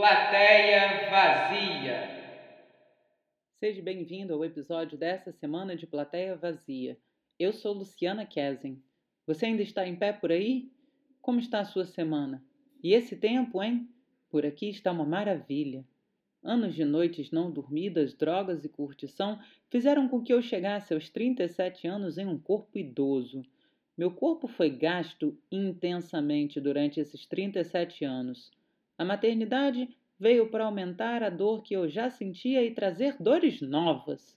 Plateia Vazia. Seja bem-vindo ao episódio dessa semana de Plateia Vazia. Eu sou Luciana Kesen. Você ainda está em pé por aí? Como está a sua semana? E esse tempo, hein? Por aqui está uma maravilha. Anos de noites não dormidas, drogas e curtição fizeram com que eu chegasse aos 37 anos em um corpo idoso. Meu corpo foi gasto intensamente durante esses 37 anos. A maternidade veio para aumentar a dor que eu já sentia e trazer dores novas.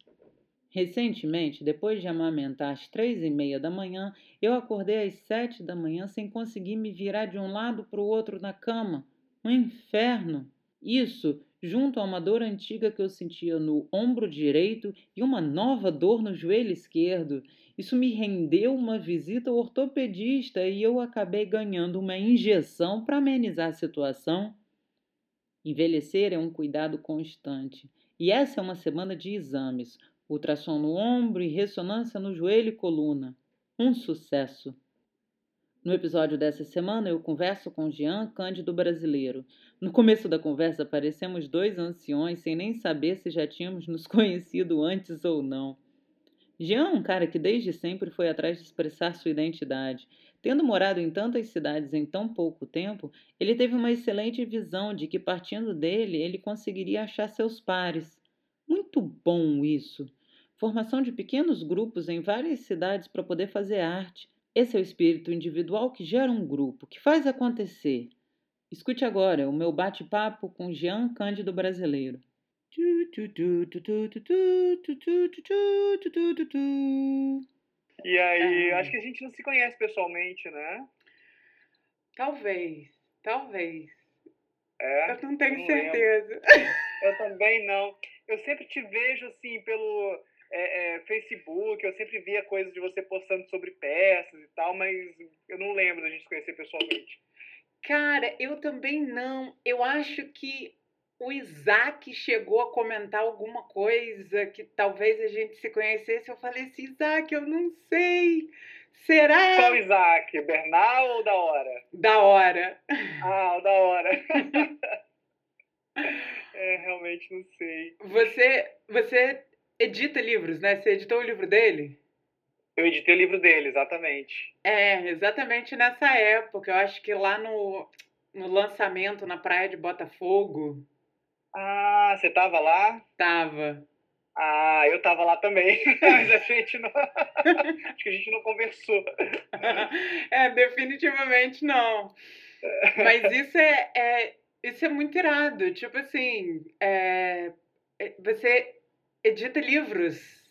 Recentemente, depois de amamentar às três e meia da manhã, eu acordei às sete da manhã sem conseguir me virar de um lado para o outro na cama. Um inferno! Isso, junto a uma dor antiga que eu sentia no ombro direito e uma nova dor no joelho esquerdo. Isso me rendeu uma visita ao ortopedista e eu acabei ganhando uma injeção para amenizar a situação. Envelhecer é um cuidado constante. E essa é uma semana de exames: ultrassom no ombro e ressonância no joelho e coluna. Um sucesso! No episódio dessa semana, eu converso com Jean Cândido Brasileiro. No começo da conversa, parecemos dois anciões sem nem saber se já tínhamos nos conhecido antes ou não. Jean é um cara que desde sempre foi atrás de expressar sua identidade. Tendo morado em tantas cidades em tão pouco tempo, ele teve uma excelente visão de que, partindo dele, ele conseguiria achar seus pares. Muito bom isso! Formação de pequenos grupos em várias cidades para poder fazer arte. Esse é o espírito individual que gera um grupo, que faz acontecer. Escute agora o meu bate-papo com Jean Cândido Brasileiro. E aí, acho que a gente não se conhece pessoalmente, né? Talvez, talvez. É, eu não tenho não certeza. Eu também não. Eu sempre te vejo assim pelo é, é, Facebook, eu sempre via coisas de você postando sobre peças e tal, mas eu não lembro da gente se conhecer pessoalmente. Cara, eu também não. Eu acho que o Isaac chegou a comentar alguma coisa que talvez a gente se conhecesse. Eu falei assim, Isaac, eu não sei. Será? Qual Isaac? Bernal ou da hora? Da hora. Ah, da hora. é, realmente não sei. Você, você edita livros, né? Você editou o livro dele? Eu editei o livro dele, exatamente. É, exatamente nessa época. Eu acho que lá no, no lançamento na praia de Botafogo. Ah, você tava lá? Tava. Ah, eu tava lá também, mas a gente não. Acho que a gente não conversou. é, definitivamente não. Mas isso é, é, isso é muito irado. Tipo assim, é, você edita livros.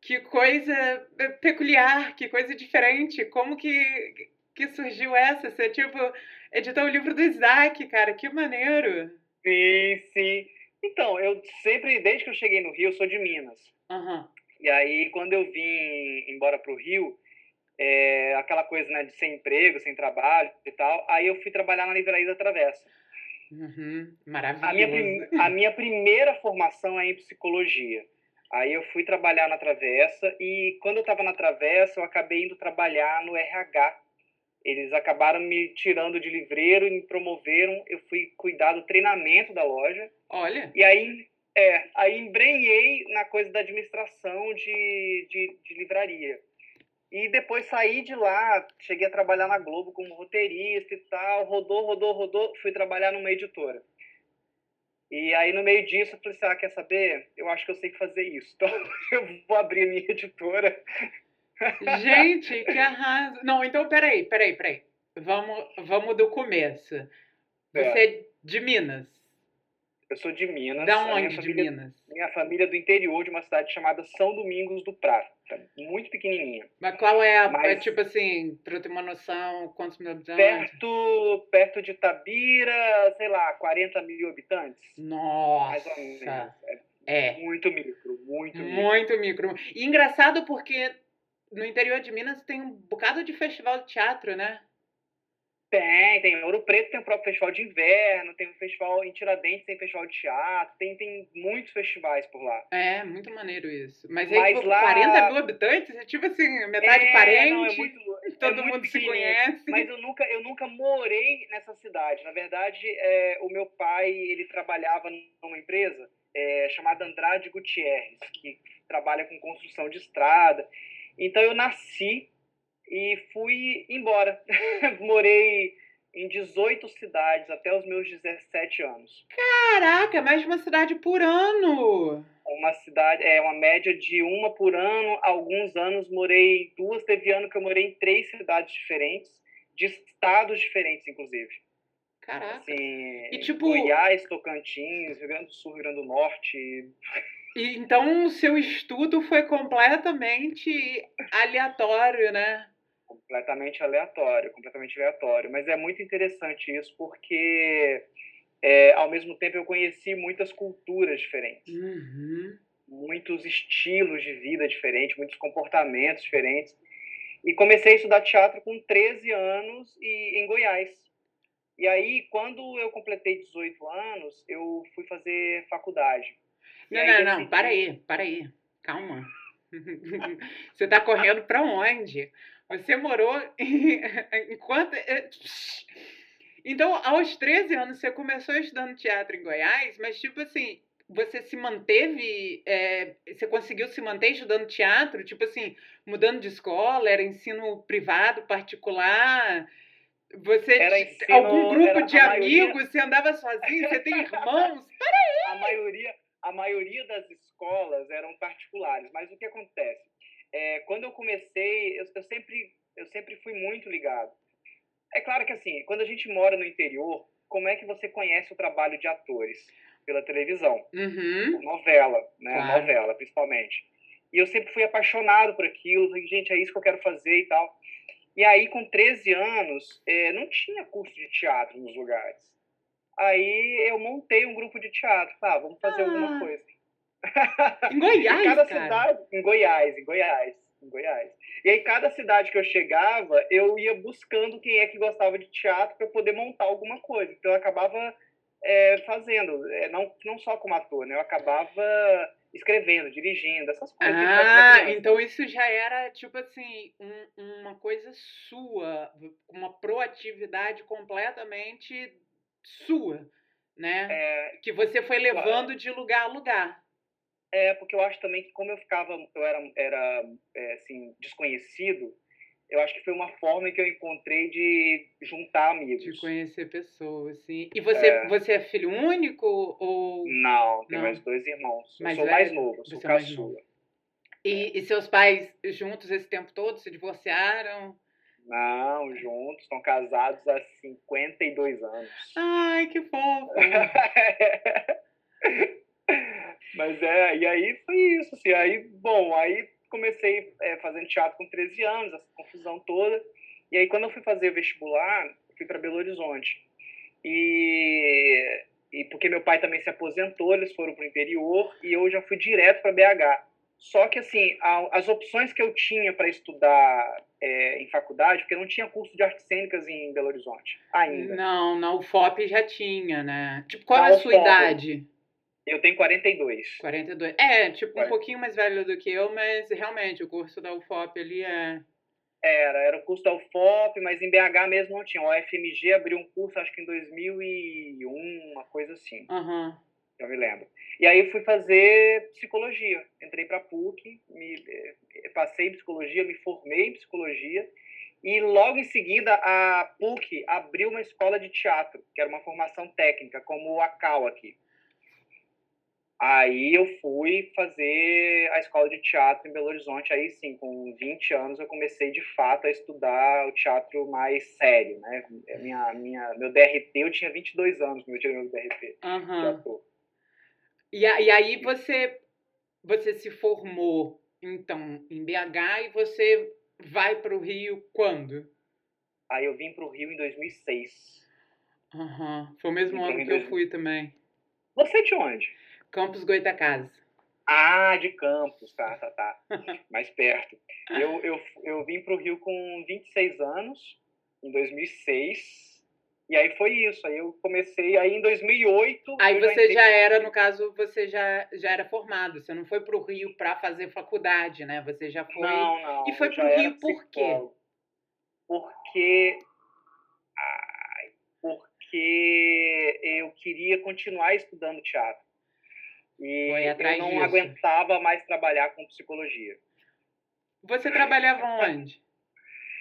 Que coisa peculiar, que coisa diferente. Como que, que surgiu essa? Você, tipo, editou o livro do Isaac, cara, que maneiro. Sim, sim. Então, eu sempre, desde que eu cheguei no Rio, eu sou de Minas. Uhum. E aí, quando eu vim embora para o Rio, é, aquela coisa né, de sem emprego, sem trabalho e tal, aí eu fui trabalhar na Livraria da Travessa. Uhum. Maravilhoso. A minha, a minha primeira formação é em psicologia. Aí eu fui trabalhar na Travessa e quando eu estava na Travessa, eu acabei indo trabalhar no RH eles acabaram me tirando de livreiro e me promoveram. Eu fui cuidar do treinamento da loja. Olha. E aí, é, aí embrenhei na coisa da administração de, de, de livraria. E depois saí de lá, cheguei a trabalhar na Globo como roteirista e tal, rodou, rodou, rodou, fui trabalhar numa editora. E aí, no meio disso, eu falei assim, ah, quer saber? Eu acho que eu sei fazer isso. Então, eu vou abrir a minha editora Gente, que arraso. Não, então peraí, peraí, peraí. Vamos, vamos do começo. Você é, é de Minas? Eu sou de Minas. Da onde família, de Minas? Minha família é do interior de uma cidade chamada São Domingos do Prata. Muito pequenininha. Mas qual é a. Mas, é tipo assim, pra eu ter uma noção, quantos mil habitantes? Perto, perto de Tabira, sei lá, 40 mil habitantes. Nossa! Mais ou menos. É. é. Muito micro, muito micro. Muito micro. E engraçado porque no interior de Minas tem um bocado de festival de teatro, né? Tem, tem. Ouro Preto tem o próprio festival de inverno, tem o festival em Tiradentes, tem festival de teatro, tem, tem muitos festivais por lá. É, muito maneiro isso. Mas aí, Mas tipo, lá... 40 mil habitantes, é tipo assim, metade é, parente. Não, é muito, Todo é mundo se conhece. Mas eu nunca, eu nunca morei nessa cidade. Na verdade, é, o meu pai ele trabalhava numa empresa é, chamada Andrade Gutierrez, que trabalha com construção de estrada. Então eu nasci e fui embora. Morei em 18 cidades até os meus 17 anos. Caraca, mais de uma cidade por ano. Uma cidade, é uma média de uma por ano. Alguns anos morei em duas, teve ano que eu morei em três cidades diferentes, de estados diferentes, inclusive. Caraca. Assim, E, tipo- Goiás, Tocantins, Rio Grande do Sul, Rio Grande do Norte. E, então o seu estudo foi completamente aleatório, né? Completamente aleatório, completamente aleatório. Mas é muito interessante isso porque, é, ao mesmo tempo, eu conheci muitas culturas diferentes, Uhum. muitos estilos de vida diferentes, muitos comportamentos diferentes. E comecei a estudar teatro com 13 anos e em Goiás. E aí, quando eu completei 18 anos, eu fui fazer faculdade. Não, aí não, decidi- não, para aí, para aí. Calma. Você tá correndo para onde? Você morou em- enquanto. eh, Então, aos 13 anos, você começou estudando teatro em Goiás, mas, tipo assim, você se manteve. eh, você conseguiu se manter estudando teatro? Tipo assim, mudando de escola? Era ensino privado, particular? Você. Ensino- algum grupo de a maioria- amigos? Você andava sozinho? Você tem irmãos? a maioria, a maioria das escolas eram particulares, mas o que acontece? É, quando eu comecei, eu, eu sempre, eu sempre fui muito ligado. É claro que assim, quando a gente mora no interior, como é que você conhece o trabalho de atores? Pela televisão, Uhum. novela, né? Claro. Novela, principalmente. E eu sempre fui apaixonado por aquilo, falei, gente, é isso que eu quero fazer e tal. E aí, com 13 anos, eh, não tinha curso de teatro nos lugares. Aí eu montei um grupo de teatro. Ah, vamos fazer Ah. alguma coisa. Em Goiás, em cada cara. cidade, em Goiás, em Goiás, em Goiás. E aí, cada cidade que eu chegava, eu ia buscando quem é que gostava de teatro para poder montar alguma coisa. Então, eu acabava eh, fazendo, eh, não, não só como ator, né? Eu acabava escrevendo, dirigindo, essas coisas. Ah, então isso já era, tipo assim, um- uma coisa sua, uma proatividade completamente sua, né? É, Que você foi levando de lugar a lugar. É, porque eu acho também que como eu ficava, eu era, era é, assim, desconhecido, eu acho que foi uma forma que eu encontrei de juntar amigos. De conhecer pessoas, sim. E você É. você é filho único ou Não, tenho Não. mais dois irmãos. Mais eu sou mais velho? novo, sou é mais caçula. e, e seus pais juntos esse tempo todo se divorciaram? Não, juntos, estão casados há 52 anos. Ai, que fofo. Mas é, e aí foi isso, assim, aí, bom, aí comecei é, fazendo teatro com 13 anos, essa confusão toda, e aí quando eu fui fazer vestibular, fui para Belo Horizonte, e, e porque meu pai também se aposentou, eles foram para o interior, e eu já fui direto para BH, só que, assim, a- as opções que eu tinha para estudar é, em faculdade, porque não tinha curso de artes cênicas em Belo Horizonte, ainda. Não, na UFOP já tinha, né? Tipo, qual Na é a sua UFOP. idade? Eu tenho 42. 42. É, tipo, um pouquinho mais velho do que eu, mas realmente o curso da UFOP ali é. Era, era o curso da UFOP, mas em BH mesmo não tinha. O UFMG abriu um curso, acho que em 2001, uma coisa assim, Aham. eu me lembro. E aí fui fazer psicologia. Entrei para PUC, me, eh, passei em psicologia, me formei em psicologia. E logo em seguida a PUC abriu uma escola de teatro, que era uma formação técnica, como a CAL aqui. Aí eu fui fazer a escola de teatro em Belo Horizonte. Aí sim, com 20 anos eu comecei de fato a estudar o teatro mais sério, né? Minha, minha, meu DRT, eu tinha 22 anos quando eu tirei meu DRT ator. E, e aí você, você se formou, então, em BH e você vai para o Rio quando? Aí eu vim para o Rio em 2006. Aham. Foi o mesmo ano que eu fui também. Você de onde? Campos Goitacazes. Ah, de Campos, tá, tá, tá. Mais perto. Eu, eu, eu vim para o Rio com 26 anos, em 2006. E aí foi isso. Aí eu comecei, aí em 2008. Aí você entrei- já era, no caso, você já, já era formado. Você não foi para o Rio para fazer faculdade, né? Você já foi. Não, não. E foi já pro era Rio por quê? porque porque eu queria continuar estudando teatro. E eu não disso. aguentava mais trabalhar com psicologia. Você trabalhava onde?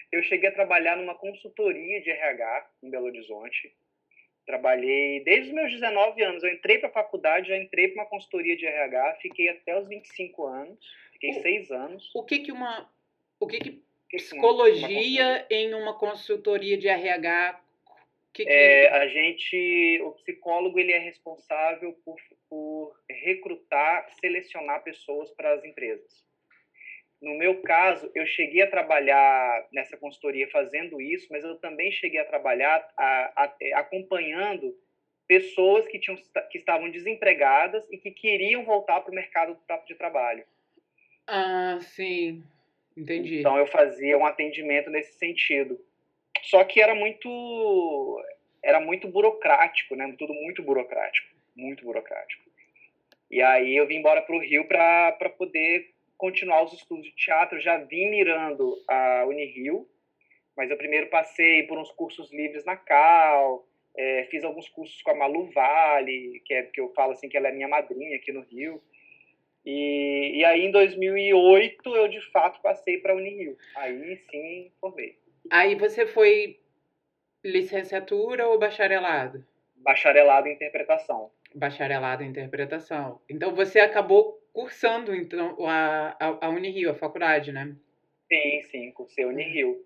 Eu cheguei a trabalhar numa consultoria de RH em Belo Horizonte. Trabalhei desde os meus 19 anos. Eu entrei para a faculdade, já entrei para uma consultoria de RH, fiquei até os 25 anos, fiquei o, seis anos. O que que uma, o que que psicologia uma, uma em uma consultoria de RH? Que que... É, a gente, o psicólogo, ele é responsável por, por recrutar, selecionar pessoas para as empresas. No meu caso, eu cheguei a trabalhar nessa consultoria fazendo isso, mas eu também cheguei a trabalhar a, a, é, acompanhando pessoas que, tinham, que estavam desempregadas e que queriam voltar para o mercado de trabalho. Ah, sim. Entendi. Então eu fazia um atendimento nesse sentido. Só que era muito era muito burocrático, né? Tudo muito burocrático, muito burocrático. E aí eu vim embora para o Rio para poder continuar os estudos de teatro, já vim mirando a Unirio, mas eu primeiro passei por uns cursos livres na Cal, é, fiz alguns cursos com a Malu Vale, que é que eu falo assim que ela é minha madrinha aqui no Rio. E, e aí em 2008 eu de fato passei para a Unirio. Aí sim formei. Aí você foi licenciatura ou bacharelado? Bacharelado em interpretação. Bacharelado em interpretação. Então você acabou cursando então a, a, a Unirio, a faculdade, né? Sim, sim, cursei Unirio.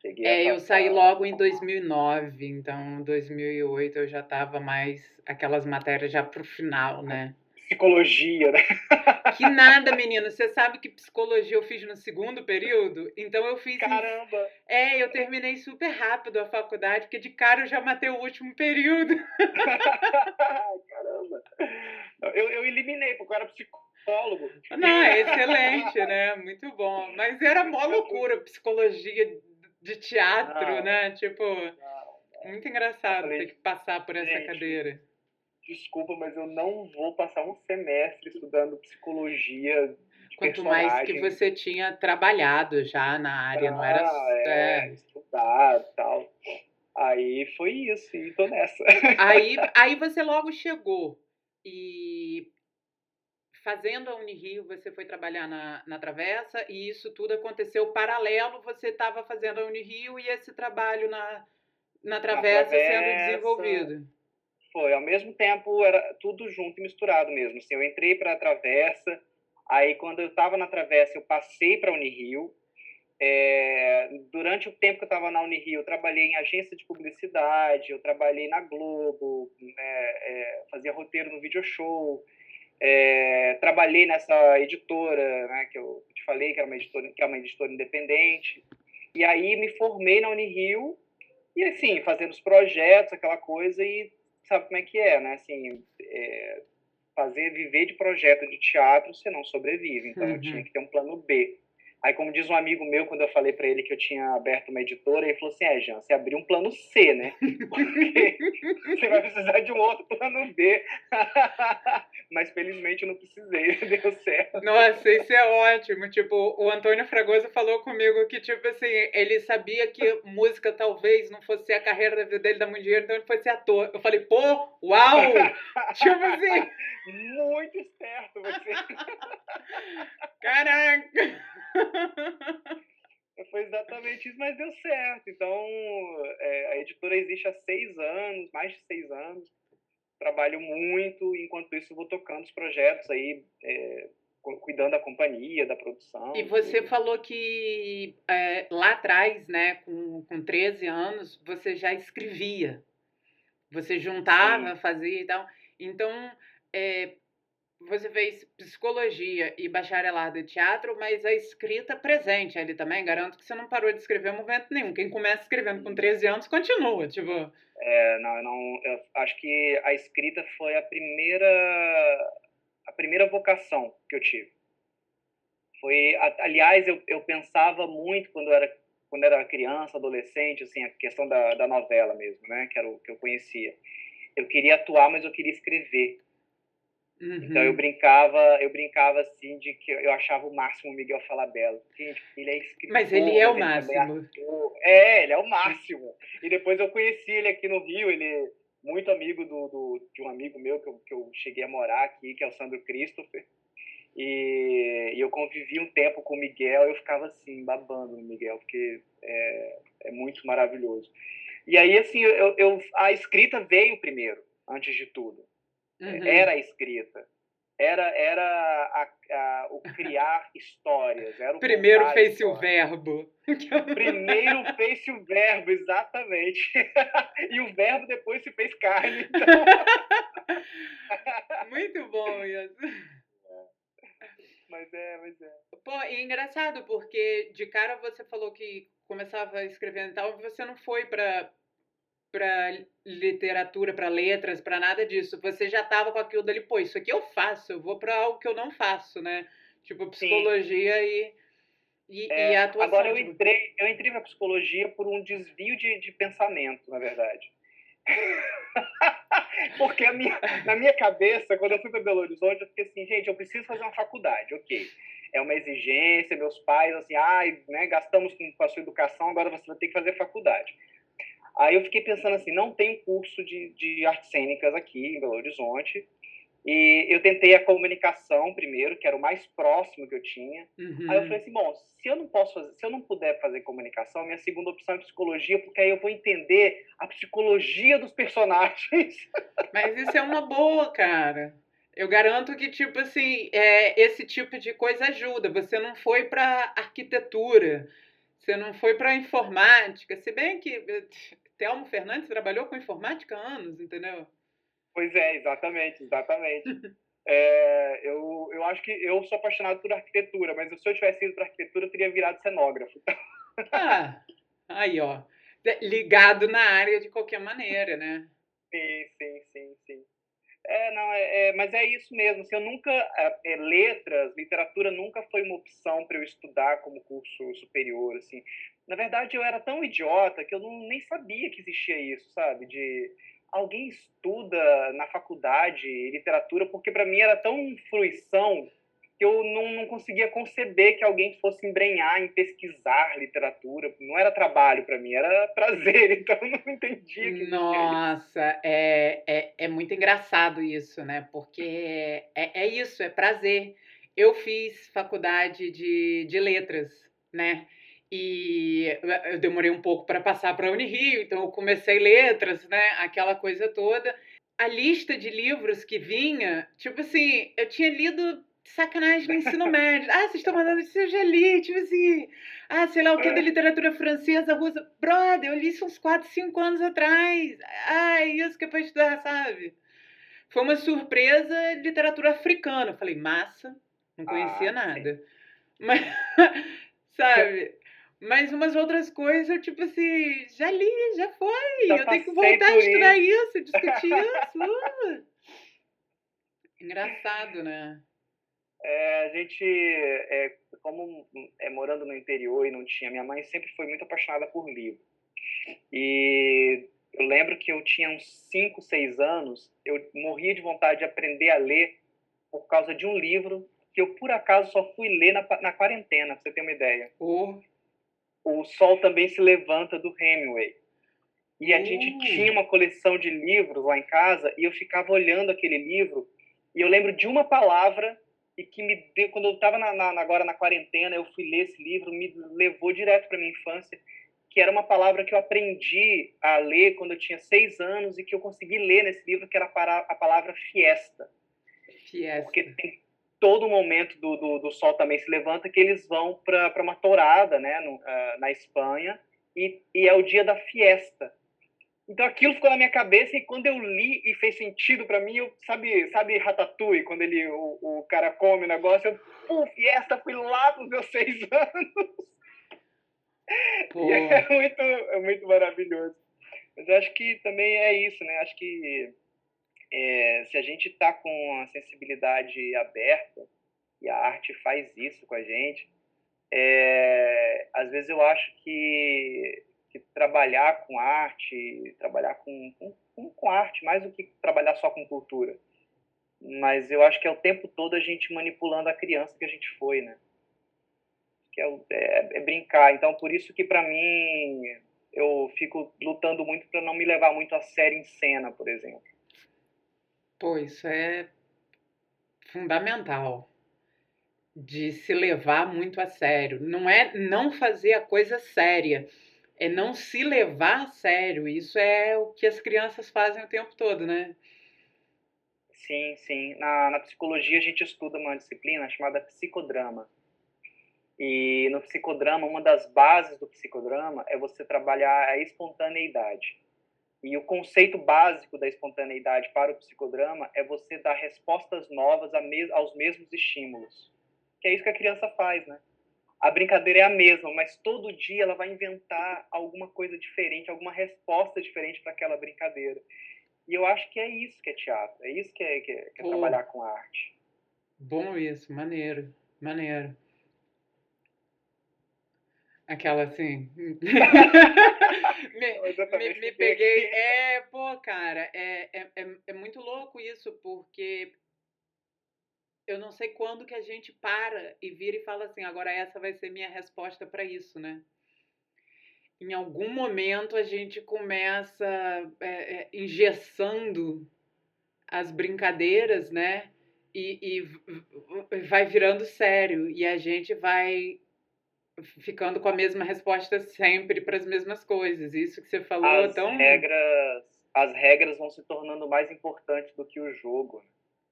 Cheguei é, eu saí logo em 2009, então em 2008 eu já estava mais aquelas matérias já pro final, né? Psicologia, né? Que nada, menino. Você sabe que psicologia eu fiz no segundo período? Então eu fiz. Caramba! Em... É, eu terminei super rápido a faculdade, porque de cara eu já matei o último período. Caramba! Eu, eu eliminei, porque eu era psicólogo. Não, é excelente, né? Muito bom. Mas era mó loucura, psicologia de teatro, não, né? Tipo, não, muito engraçado falei, ter que passar por essa gente, cadeira. Desculpa, mas eu não vou passar um semestre estudando psicologia. Quanto mais que você tinha trabalhado já na área, ah, não era. Ah, é, é. estudado e tal. Aí foi isso, e tô nessa. Aí, aí você logo chegou e fazendo a Unirio, você foi trabalhar na, na Travessa e isso tudo aconteceu paralelo, você estava fazendo a Unirio e esse trabalho na, na Travessa, Travessa sendo desenvolvido. Foi, ao mesmo tempo era tudo junto e misturado mesmo. Assim, eu entrei para a Travessa, aí quando eu estava na Travessa eu passei para a Unirio. É, durante o tempo que eu estava na Unirio, eu trabalhei em agência de publicidade, eu trabalhei na Globo, né, é, fazia roteiro no video show, é, trabalhei nessa editora, né, que eu te falei, que, era uma editora, que é uma editora independente. E aí me formei na Unirio, e assim, fazendo os projetos, aquela coisa, e sabe como é que é, né? Assim, é, fazer, viver de projeto de teatro, você não sobrevive. Então uhum. eu tinha que ter um plano B. Aí, como diz um amigo meu, quando eu falei para ele que eu tinha aberto uma editora, ele falou assim: é, Jean, você abriu um plano C, né? Porque você vai precisar de um outro plano B. Mas felizmente eu não precisei, deu certo. Nossa, isso é ótimo. Tipo, o Antônio Fragoso falou comigo que, tipo assim, ele sabia que música talvez não fosse a carreira da vida dele dar muito dinheiro, então ele foi ser ator. Eu falei, pô, uau! tipo assim. Muito esperto você. Caraca! Foi exatamente isso, mas deu certo. Então, é, a editora existe há seis anos, mais de seis anos. Trabalho muito, enquanto isso vou tocando os projetos aí, é, cuidando da companhia, da produção. E você falou que é, lá atrás, né, com, com 13 anos, você já escrevia. Você juntava, Sim. fazia e tal. Então, é, você fez psicologia e bacharelado em teatro, mas a escrita presente ali também. Garanto que você não parou de escrever em momento nenhum. Quem começa escrevendo com 13 anos continua, tipo. É, não, eu não. Eu acho que a escrita foi a primeira, a primeira vocação que eu tive. Foi, aliás, eu, eu pensava muito quando eu era quando eu era criança, adolescente, assim, a questão da, da novela mesmo, né, que era o que eu conhecia. Eu queria atuar, mas eu queria escrever. Uhum. Então eu uhum. brincava, eu brincava assim de que eu achava o máximo o Miguel Falabella. Gente, ele é escritor. Mas ele é o máximo. É, ele é o máximo. E depois eu conheci ele aqui no Rio, ele é muito amigo do, do de um amigo meu que eu, que eu cheguei a morar aqui, que é o Sandro Christopher. E, e, eu convivi um tempo com o Miguel, eu ficava assim, babando no Miguel, porque é, é muito maravilhoso. E aí, assim, eu, eu, a escrita veio primeiro, antes de tudo. Uhum. Era a escrita. Era, era a, a, o criar histórias. Era o Primeiro fez-se o verbo. Primeiro fez-se o verbo, exatamente. e o verbo depois se fez carne. Então... Muito bom isso. Mas é, mas é. Pô, e é engraçado, porque de cara você falou que começava escrevendo e tal, você não foi para para literatura, para letras, para nada disso. Você já estava com aquilo dali, pô, isso aqui eu faço, eu vou para algo que eu não faço, né? Tipo psicologia e, e, é, e a atuação. Agora eu tipo... entrei, eu entrei na psicologia por um desvio de, de pensamento, na verdade. Porque minha, na minha cabeça, quando eu fui para Belo Horizonte, eu fiquei assim, gente, eu preciso fazer uma faculdade, ok. É uma exigência, meus pais, assim, ai, ah, né, gastamos com a sua educação, agora você vai ter que fazer faculdade. Aí eu fiquei pensando assim, não tem curso de, de artes cênicas aqui em Belo Horizonte. E eu tentei a comunicação primeiro, que era o mais próximo que eu tinha. Uhum. Aí eu falei assim, bom, se eu não posso fazer, se eu não puder fazer comunicação, minha segunda opção é psicologia, porque aí eu vou entender a psicologia dos personagens. Mas isso é uma boa, cara. Eu garanto que, tipo assim, é, esse tipo de coisa ajuda. Você não foi para arquitetura, você não foi para informática, se bem que Telmo Fernandes trabalhou com informática há anos, entendeu? Pois é, exatamente, exatamente. é, eu, eu acho que eu sou apaixonado por arquitetura, mas se eu tivesse ido para arquitetura, eu teria virado cenógrafo. ah, aí, ó. Ligado na área de qualquer maneira, né? Sim, sim, sim, sim. É, não, é, é, mas é isso mesmo. Assim, eu nunca, é, é letras, literatura nunca foi uma opção para eu estudar como curso superior, assim. Na verdade, eu era tão idiota que eu não, nem sabia que existia isso, sabe? De alguém estuda na faculdade literatura, porque para mim era tão fruição que eu não, não conseguia conceber que alguém fosse embrenhar em pesquisar literatura. Não era trabalho para mim, era prazer, então eu não entendia. Que Nossa, é, é, é muito engraçado isso, né? Porque é, é isso, é prazer. Eu fiz faculdade de, de letras, né? E eu demorei um pouco para passar para a Unirio, então eu comecei letras, né? Aquela coisa toda. A lista de livros que vinha, tipo assim, eu tinha lido sacanagem no ensino médio. Ah, vocês estão mandando isso, eu já li, tipo assim. Ah, sei lá o que da é. literatura francesa, russa. Brother, eu li isso uns 4, 5 anos atrás. Ah, isso que é para estudar, sabe? Foi uma surpresa literatura africana. Eu falei, massa, não conhecia ah, nada. Sim. Mas, sabe? Mas umas outras coisas, tipo assim, já li, já foi. Já eu tenho que voltar a estudar isso, discutir isso. Engraçado, né? É, a gente, é, como é, morando no interior e não tinha, minha mãe sempre foi muito apaixonada por livro. E eu lembro que eu tinha uns 5, 6 anos, eu morria de vontade de aprender a ler por causa de um livro que eu, por acaso, só fui ler na, na quarentena, pra você ter uma ideia. Oh. O Sol Também Se Levanta, do Hemingway. E a oh. gente tinha uma coleção de livros lá em casa e eu ficava olhando aquele livro e eu lembro de uma palavra e que me deu, quando eu estava agora na quarentena, eu fui ler esse livro, me levou direto para minha infância, que era uma palavra que eu aprendi a ler quando eu tinha seis anos e que eu consegui ler nesse livro, que era a palavra fiesta. Fiesta. Porque tem todo momento do, do, do sol também se levanta que eles vão para uma tourada, né, no, uh, na Espanha, e, e é o dia da fiesta. Então aquilo ficou na minha cabeça e quando eu li e fez sentido para mim, eu sabe, sabe Ratatouille, quando ele o, o cara come o negócio, eu, puf, essa fui lá pros meus seis anos. É muito, é muito maravilhoso. Mas eu acho que também é isso, né? Acho que é, se a gente está com a sensibilidade aberta, e a arte faz isso com a gente, é, às vezes eu acho que que trabalhar com arte, trabalhar com, com, com, arte, mais do que trabalhar só com cultura. mas eu acho que é o tempo todo a gente manipulando a criança que a gente foi, né? Que é, é, é brincar. Então, por isso que para mim eu fico lutando muito para não me levar muito a sério em cena, por exemplo. Pô, isso é fundamental de se levar muito a sério. Não é não fazer a coisa séria, é não se levar a sério. Isso é o que as crianças fazem o tempo todo, né? Sim, sim. Na, na psicologia a gente estuda uma disciplina chamada psicodrama. E no psicodrama, uma das bases do psicodrama é você trabalhar a espontaneidade. E o conceito básico da espontaneidade para o psicodrama é você dar respostas novas aos mesmos estímulos. Que é isso que a criança faz, né? A brincadeira é a mesma, mas todo dia ela vai inventar alguma coisa diferente, alguma resposta diferente para aquela brincadeira. E eu acho que é isso que é teatro, é isso que é, que é, que é trabalhar com arte. Bom isso, maneiro, maneiro. Aquela assim. me, me, me, peguei. É, pô, cara, é, é, é, é muito louco isso, porque eu não sei quando que a gente para e vira e fala assim, agora essa vai ser minha resposta para isso, né? Em algum momento a gente começa é, é, engessando as brincadeiras, né? E, e vai virando sério e a gente vai ficando com a mesma resposta sempre para as mesmas coisas. Isso que você falou as tão regras as regras vão se tornando mais importantes do que o jogo.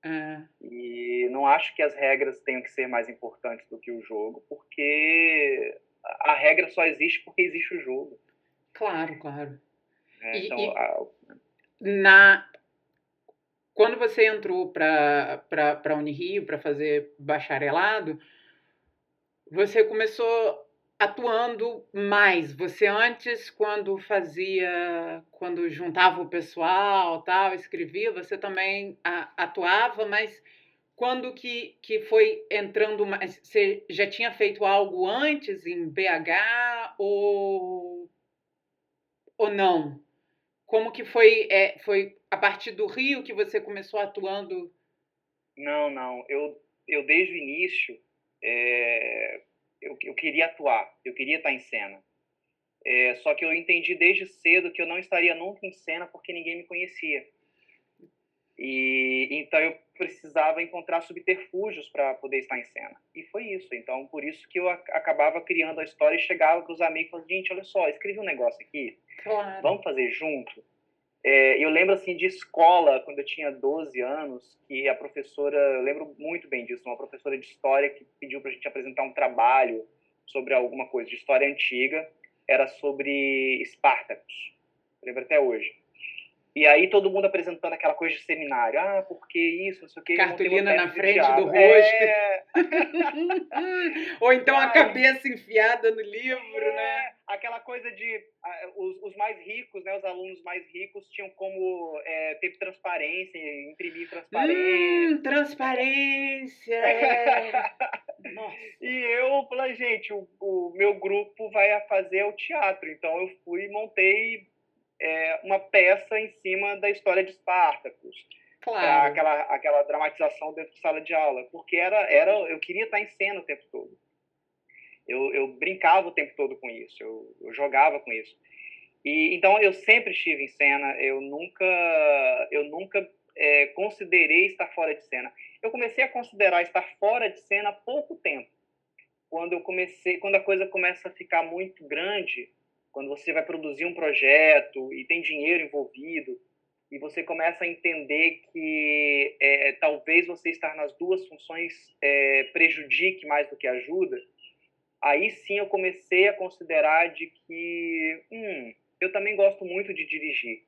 É. E não acho que as regras tenham que ser mais importantes do que o jogo, porque a regra só existe porque existe o jogo. Claro, claro. É, e, então, e a... na quando você entrou para para Unirio para fazer bacharelado, você começou atuando mais. Você antes, quando fazia, quando juntava o pessoal, tal, escrevia, você também atuava, mas quando que, que foi entrando mais? Você já tinha feito algo antes em BH ou, ou não? Como que foi? É, foi a partir do Rio que você começou atuando? Não, não. Eu, eu desde o início é, eu, eu queria atuar, eu queria estar em cena. É, só que eu entendi desde cedo que eu não estaria nunca em cena porque ninguém me conhecia. E então eu precisava encontrar subterfúgios para poder estar em cena. E foi isso. Então, por isso que eu acabava criando a história e chegava para os amigos gente, olha só, escrevi um negócio aqui, claro. vamos fazer junto? É, eu lembro assim de escola, quando eu tinha 12 anos, que a professora, eu lembro muito bem disso, uma professora de história que pediu para a gente apresentar um trabalho sobre alguma coisa de história antiga, era sobre Espartacus. Eu lembro até hoje. E aí todo mundo apresentando aquela coisa de seminário. Ah, por que isso, não sei o que. Cartolina na frente do rosto. É... Ou então a cabeça enfiada no livro, é... né? Aquela coisa de... os, os, mais ricos, né, os alunos mais ricos tinham como é, ter transparência, imprimir transparência. Hum, transparência! É. e eu falei, gente, o, o meu grupo vai fazer o teatro. Então eu fui e montei é, uma peça em cima da história de Espartacus. Claro. Aquela, aquela dramatização dentro de sala de aula. Porque era, era, eu queria estar em cena o tempo todo. Eu, eu brincava o tempo todo com isso, eu, eu jogava com isso. E, então eu sempre estive em cena, eu nunca, eu nunca é, considerei estar fora de cena. Eu comecei a considerar estar fora de cena há pouco tempo. Quando eu comecei, quando a coisa começa a ficar muito grande, quando você vai produzir um projeto e tem dinheiro envolvido e você começa a entender que é, talvez você estar nas duas funções é, prejudique mais do que ajuda, aí sim eu comecei a considerar de que hum, eu também gosto muito de dirigir.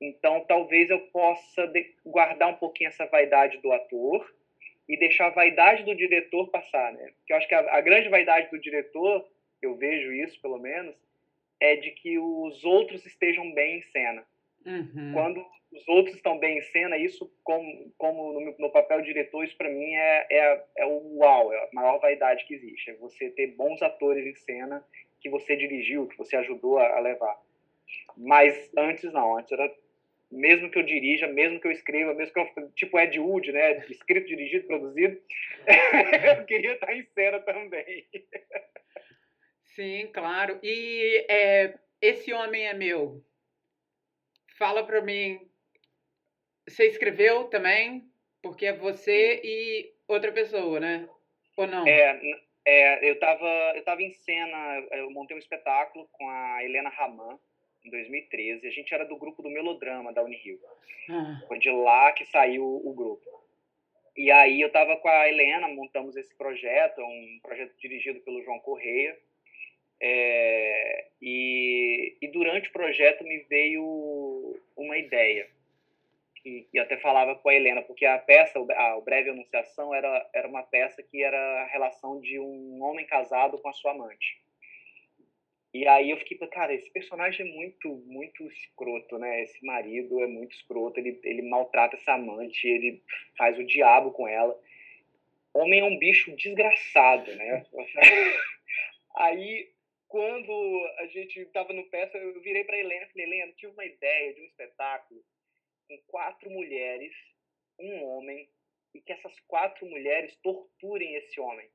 Então talvez eu possa guardar um pouquinho essa vaidade do ator e deixar a vaidade do diretor passar, né? Porque eu acho que a, a grande vaidade do diretor, eu vejo isso pelo menos, é de que os outros estejam bem em cena. Uhum. Quando os outros estão bem em cena, isso, como, como no, no papel de diretor, isso para mim é, é, é o uau, é a maior vaidade que existe. É você ter bons atores em cena que você dirigiu, que você ajudou a, a levar. Mas antes não, antes era mesmo que eu dirija, mesmo que eu escreva, mesmo que eu, tipo Ed Wood, né, escrito, dirigido, produzido, eu queria estar em cena também. Sim, claro. E é, esse homem é meu. Fala para mim. Você escreveu também? Porque é você e outra pessoa, né? Ou não? É, é eu estava eu tava em cena, eu montei um espetáculo com a Helena Raman em 2013. A gente era do grupo do Melodrama da Unirio. Ah. Foi de lá que saiu o grupo. E aí eu estava com a Helena, montamos esse projeto, um projeto dirigido pelo João Correia. É, e, e, durante o projeto me veio uma ideia, que, que até falava com a Helena, porque a peça, a, Breve Anunciação, era, era uma peça que era a relação de um homem casado com a sua amante. E aí eu fiquei, cara, esse personagem é muito, muito escroto, né? Esse marido é muito escroto, ele, ele maltrata essa amante, ele faz o diabo com ela. Homem é um bicho desgraçado, né? aí quando a gente estava no peça, eu virei para Helena e falei, Helena, tive uma ideia de um espetáculo com quatro mulheres, um homem, e que essas quatro mulheres torturem esse homem.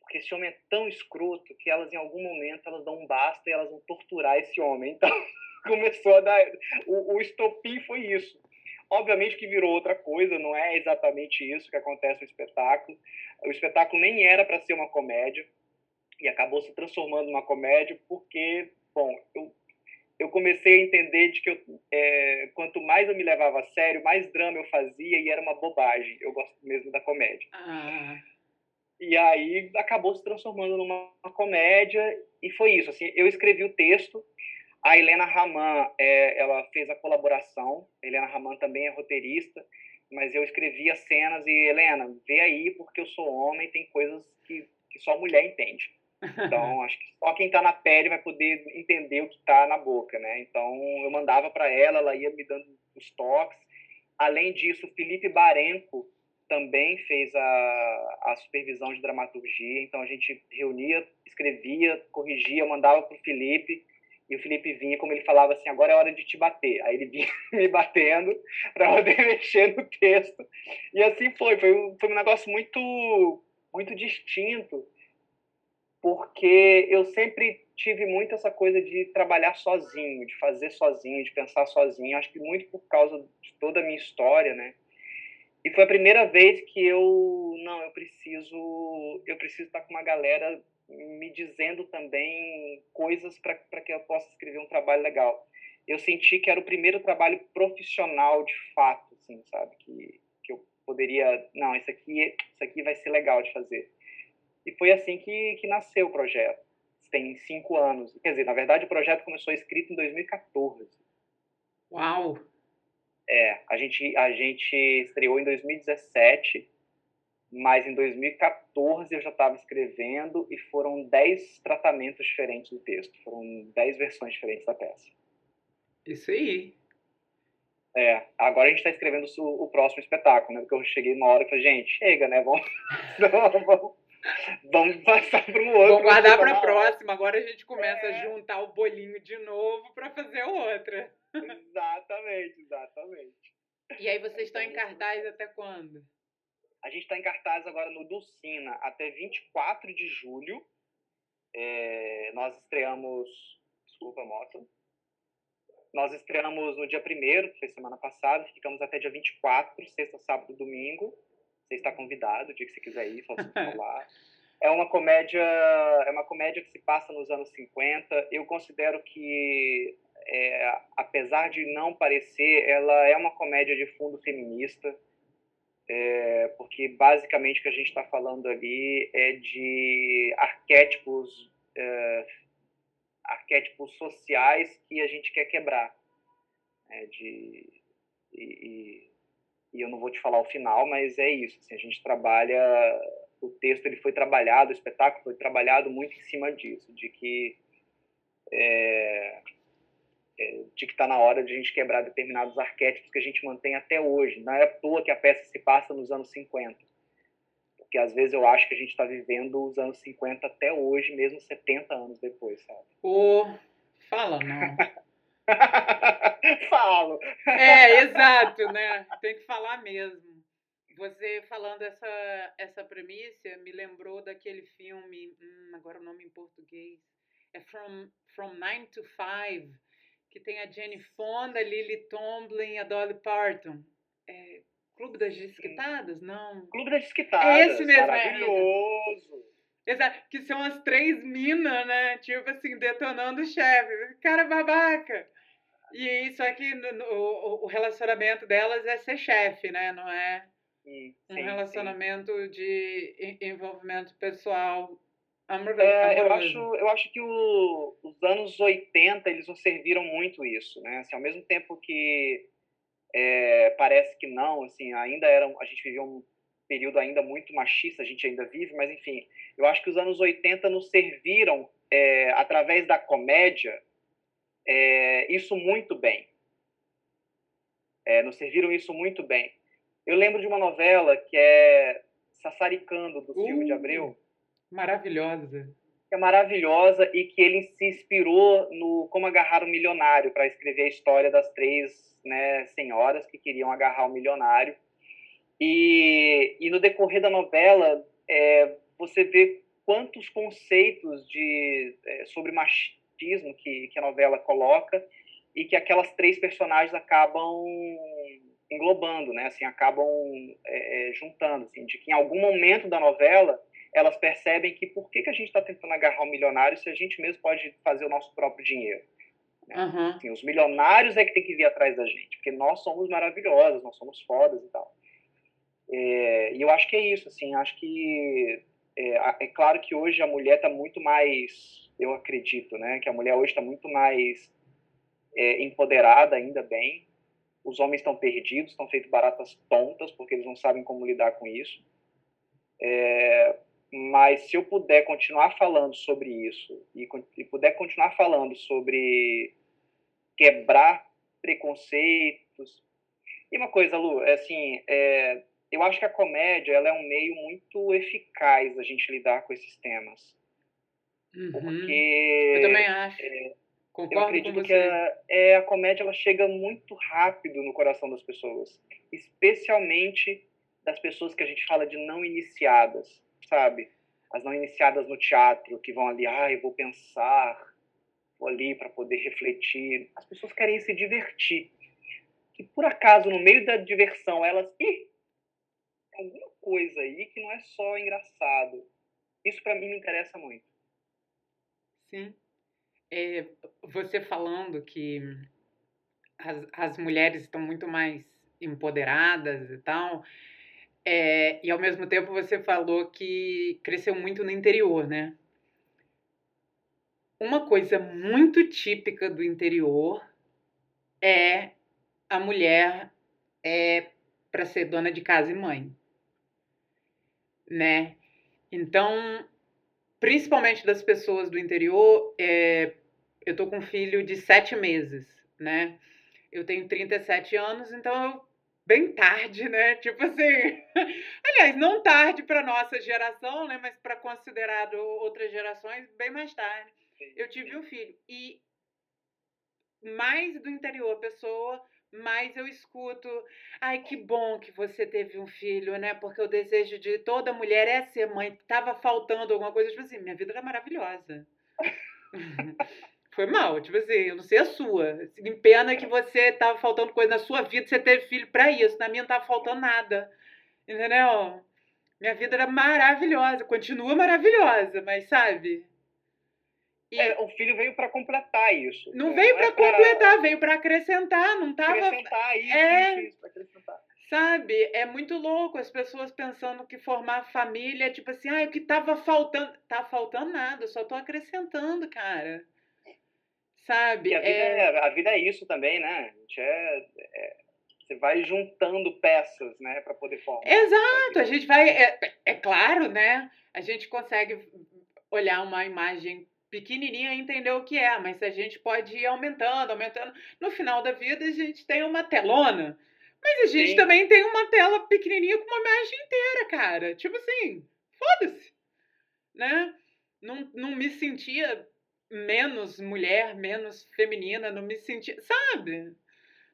Porque esse homem é tão escroto que elas, em algum momento, elas dão um basta e elas vão torturar esse homem. Então, começou a dar... O, o estopim foi isso. Obviamente que virou outra coisa, não é exatamente isso que acontece no espetáculo. O espetáculo nem era para ser uma comédia e acabou se transformando numa comédia porque, bom, eu, eu comecei a entender de que eu, é, quanto mais eu me levava a sério, mais drama eu fazia e era uma bobagem. Eu gosto mesmo da comédia. Ah. E aí acabou se transformando numa comédia e foi isso. Assim, eu escrevi o texto, a Helena Raman, é, ela fez a colaboração. A Helena Raman também é roteirista, mas eu escrevi as cenas e Helena, vê aí porque eu sou homem, tem coisas que, que só mulher entende. Então, acho que só quem está na pele vai poder entender o que está na boca, né? Então, eu mandava para ela, ela ia me dando os toques. Além disso, Felipe Barenco também fez a, a supervisão de dramaturgia. Então, a gente reunia, escrevia, corrigia, mandava para o Felipe. E o Felipe vinha, como ele falava assim, agora é hora de te bater. Aí ele vinha me batendo para poder mexer no texto. E assim foi. Foi um, foi um negócio muito, muito distinto porque eu sempre tive muito essa coisa de trabalhar sozinho, de fazer sozinho, de pensar sozinho. Acho que muito por causa de toda a minha história, né? E foi a primeira vez que eu não, eu preciso, eu preciso estar com uma galera me dizendo também coisas para que eu possa escrever um trabalho legal. Eu senti que era o primeiro trabalho profissional de fato, assim, sabe, que que eu poderia, não, isso aqui, isso aqui vai ser legal de fazer. E foi assim que, que nasceu o projeto. Tem cinco anos. Quer dizer, na verdade, o projeto começou escrito em 2014. Uau! É, a gente, a gente estreou em 2017, mas em 2014 eu já estava escrevendo e foram dez tratamentos diferentes do texto. Foram dez versões diferentes da peça. Isso aí. É, agora a gente está escrevendo o, o, próximo espetáculo, né? Porque eu cheguei na hora e falei, gente, chega, né? Vamos, vamos, Vamos passar para o outro. Vamos guardar para a próxima. Agora a gente começa é. a juntar o bolinho de novo para fazer outra. Exatamente, exatamente. E aí vocês estão em cartaz até quando? A gente está em cartaz agora no Dulcina até 24 de julho. É, nós estreamos. Desculpa, moto. Nós estreamos no dia 1 que foi semana passada, ficamos até dia 24, sexta, sábado e domingo. Você está convidado, o dia que você quiser ir, você falar. É uma comédia, é uma comédia que se passa nos anos 50. Eu considero que, é, apesar de não parecer, ela é uma comédia de fundo feminista, é, porque basicamente o que a gente está falando ali é de arquétipos, é, arquétipos sociais que a gente quer quebrar, é, de e, e eu não vou te falar o final, mas é isso. Assim, a gente trabalha, o texto ele foi trabalhado, o espetáculo foi trabalhado muito em cima disso, de que é, é, de que está na hora de a gente quebrar determinados arquétipos que a gente mantém até hoje. Não é à toa que a peça se passa nos anos 50. Porque às vezes eu acho que a gente está vivendo os anos 50 até hoje, mesmo 70 anos depois, sabe? Ô, oh, fala não. Falo. É, exato, né? Tem que falar mesmo. Você falando essa, essa premissa me lembrou daquele filme, hum, agora o nome em português, é From, From Nine to Five, que tem a Jenny Fonda, a Lily Tomlin e a Dolly Parton. É, Clube das Desquitadas? Não. Clube das Desquitadas. É esse mesmo, é. Maravilhoso. Exato, que são as três minas, né? Tipo assim, detonando o chefe. Cara babaca. E só que no, no, o, relacionamento delas é ser chefe, né? Não é Sim, um sim, relacionamento de en- envolvimento pessoal É, eu, acho, eu acho que o- os anos 80 eles nos serviram muito isso, né? Assim, ao mesmo tempo que é, parece que não, assim, ainda era, a gente vivia um período ainda muito machista, a gente ainda vive, mas enfim, eu acho que os anos 80 nos serviram, é, através da comédia, é, isso muito bem. É, nos serviram isso muito bem. Eu lembro de uma novela que é Sassaricando, do Silvio de Uh! Abreu, Maravilhosa. que é maravilhosa e que ele se inspirou no Como Agarrar um Milionário para escrever a história das três né, senhoras que queriam agarrar o milionário. E, e no decorrer da novela, é, você vê quantos conceitos de, é, sobre machismo que, que a novela coloca e que aquelas três personagens acabam englobando, né? Assim, acabam é, é, juntando, assim, de que em algum momento da novela elas percebem que por que, que a gente está tentando agarrar o milionário se a gente mesmo pode fazer o nosso próprio dinheiro? Aham. Assim, os milionários é que tem que vir atrás da gente, porque nós somos maravilhosas, nós somos fodas e tal. É, e eu acho que é isso, assim, acho que é, é claro que hoje a mulher está muito mais, eu acredito, né, que a mulher hoje está muito mais é, empoderada, ainda bem. Os homens estão perdidos, estão feitos baratas tontas, porque eles não sabem como lidar com isso. É, mas se eu puder continuar falando sobre isso e, e puder continuar falando sobre quebrar preconceitos. E uma coisa, Lu, é assim, é, eu acho que a comédia ela é um meio muito eficaz da gente lidar com esses temas. Uhum. Porque Eu também acho. eu Concordo com acredito que a, é, a comédia ela chega muito rápido no coração das pessoas, especialmente das pessoas que a gente fala de não iniciadas, sabe? As não iniciadas no teatro, que vão ali, ah, eu vou pensar, vou ali para poder refletir. As pessoas querem se divertir. Que por acaso, no meio da diversão, elas, ih, tem alguma coisa aí que não é só engraçado. Isso para mim me interessa muito. Sim. É, você falando que as, as mulheres estão muito mais empoderadas e tal, é, e ao mesmo tempo você falou que cresceu muito no interior, né? Uma coisa muito típica do interior é a mulher é para ser dona de casa e mãe, né? Então, principalmente das pessoas do interior, é, eu tô com um filho de sete meses, né? Eu tenho 37 anos, então eu, bem tarde, né? Tipo assim, aliás, não tarde para nossa geração, né? Mas para considerado outras gerações, bem mais tarde. Eu tive um filho e mais do interior a pessoa, mais eu escuto, ai que bom que você teve um filho, né? Porque o desejo de toda mulher é ser mãe. Tava faltando alguma coisa, tipo assim, minha vida era maravilhosa. Foi mal, tipo assim, eu não sei a sua. Em pena que você tava faltando coisa na sua vida, você teve filho pra isso. Na minha não tava faltando nada. Entendeu? Minha vida era maravilhosa, continua maravilhosa, mas sabe? E É, o filho veio para completar isso. não né? veio é pra completar, veio pra acrescentar, não tava Acrescentar isso, É. isso, isso, pra acrescentar. Sabe, é muito louco as pessoas pensando que formar família é tipo assim, ah, o que tava faltando. Tá faltando nada, eu só tô acrescentando, cara. Sabe? E a vida É, é, a vida é isso também, né? A gente é, é- você vai juntando peças, né, para poder formar. Exato, a gente vai. É, é claro, né? A gente consegue olhar uma imagem pequenininha entender o que é, mas a gente pode ir aumentando, aumentando. No final da vida, a gente tem uma telona. Mas a gente Sim. também tem uma tela pequenininha com uma imagem inteira, cara. Tipo assim, foda-se. Né? Não, não me sentia menos mulher, menos feminina, não me sentia. Sabe?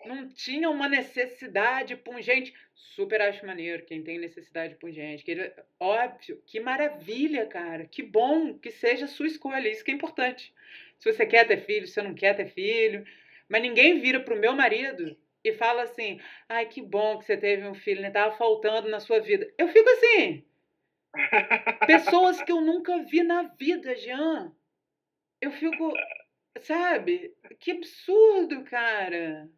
não tinha uma necessidade pungente. Super acho maneiro quem tem necessidade pungente. Que ele, óbvio, que maravilha, cara. Que bom que seja a sua escolha. Isso que é importante. Se você quer ter filho, se você não quer ter filho. Mas ninguém vira pro meu marido e fala assim: ai, que bom que você teve um filho, né? Tava faltando na sua vida. Eu fico assim. Pessoas que eu nunca vi na vida, Jean. Eu fico, sabe? Que absurdo, cara.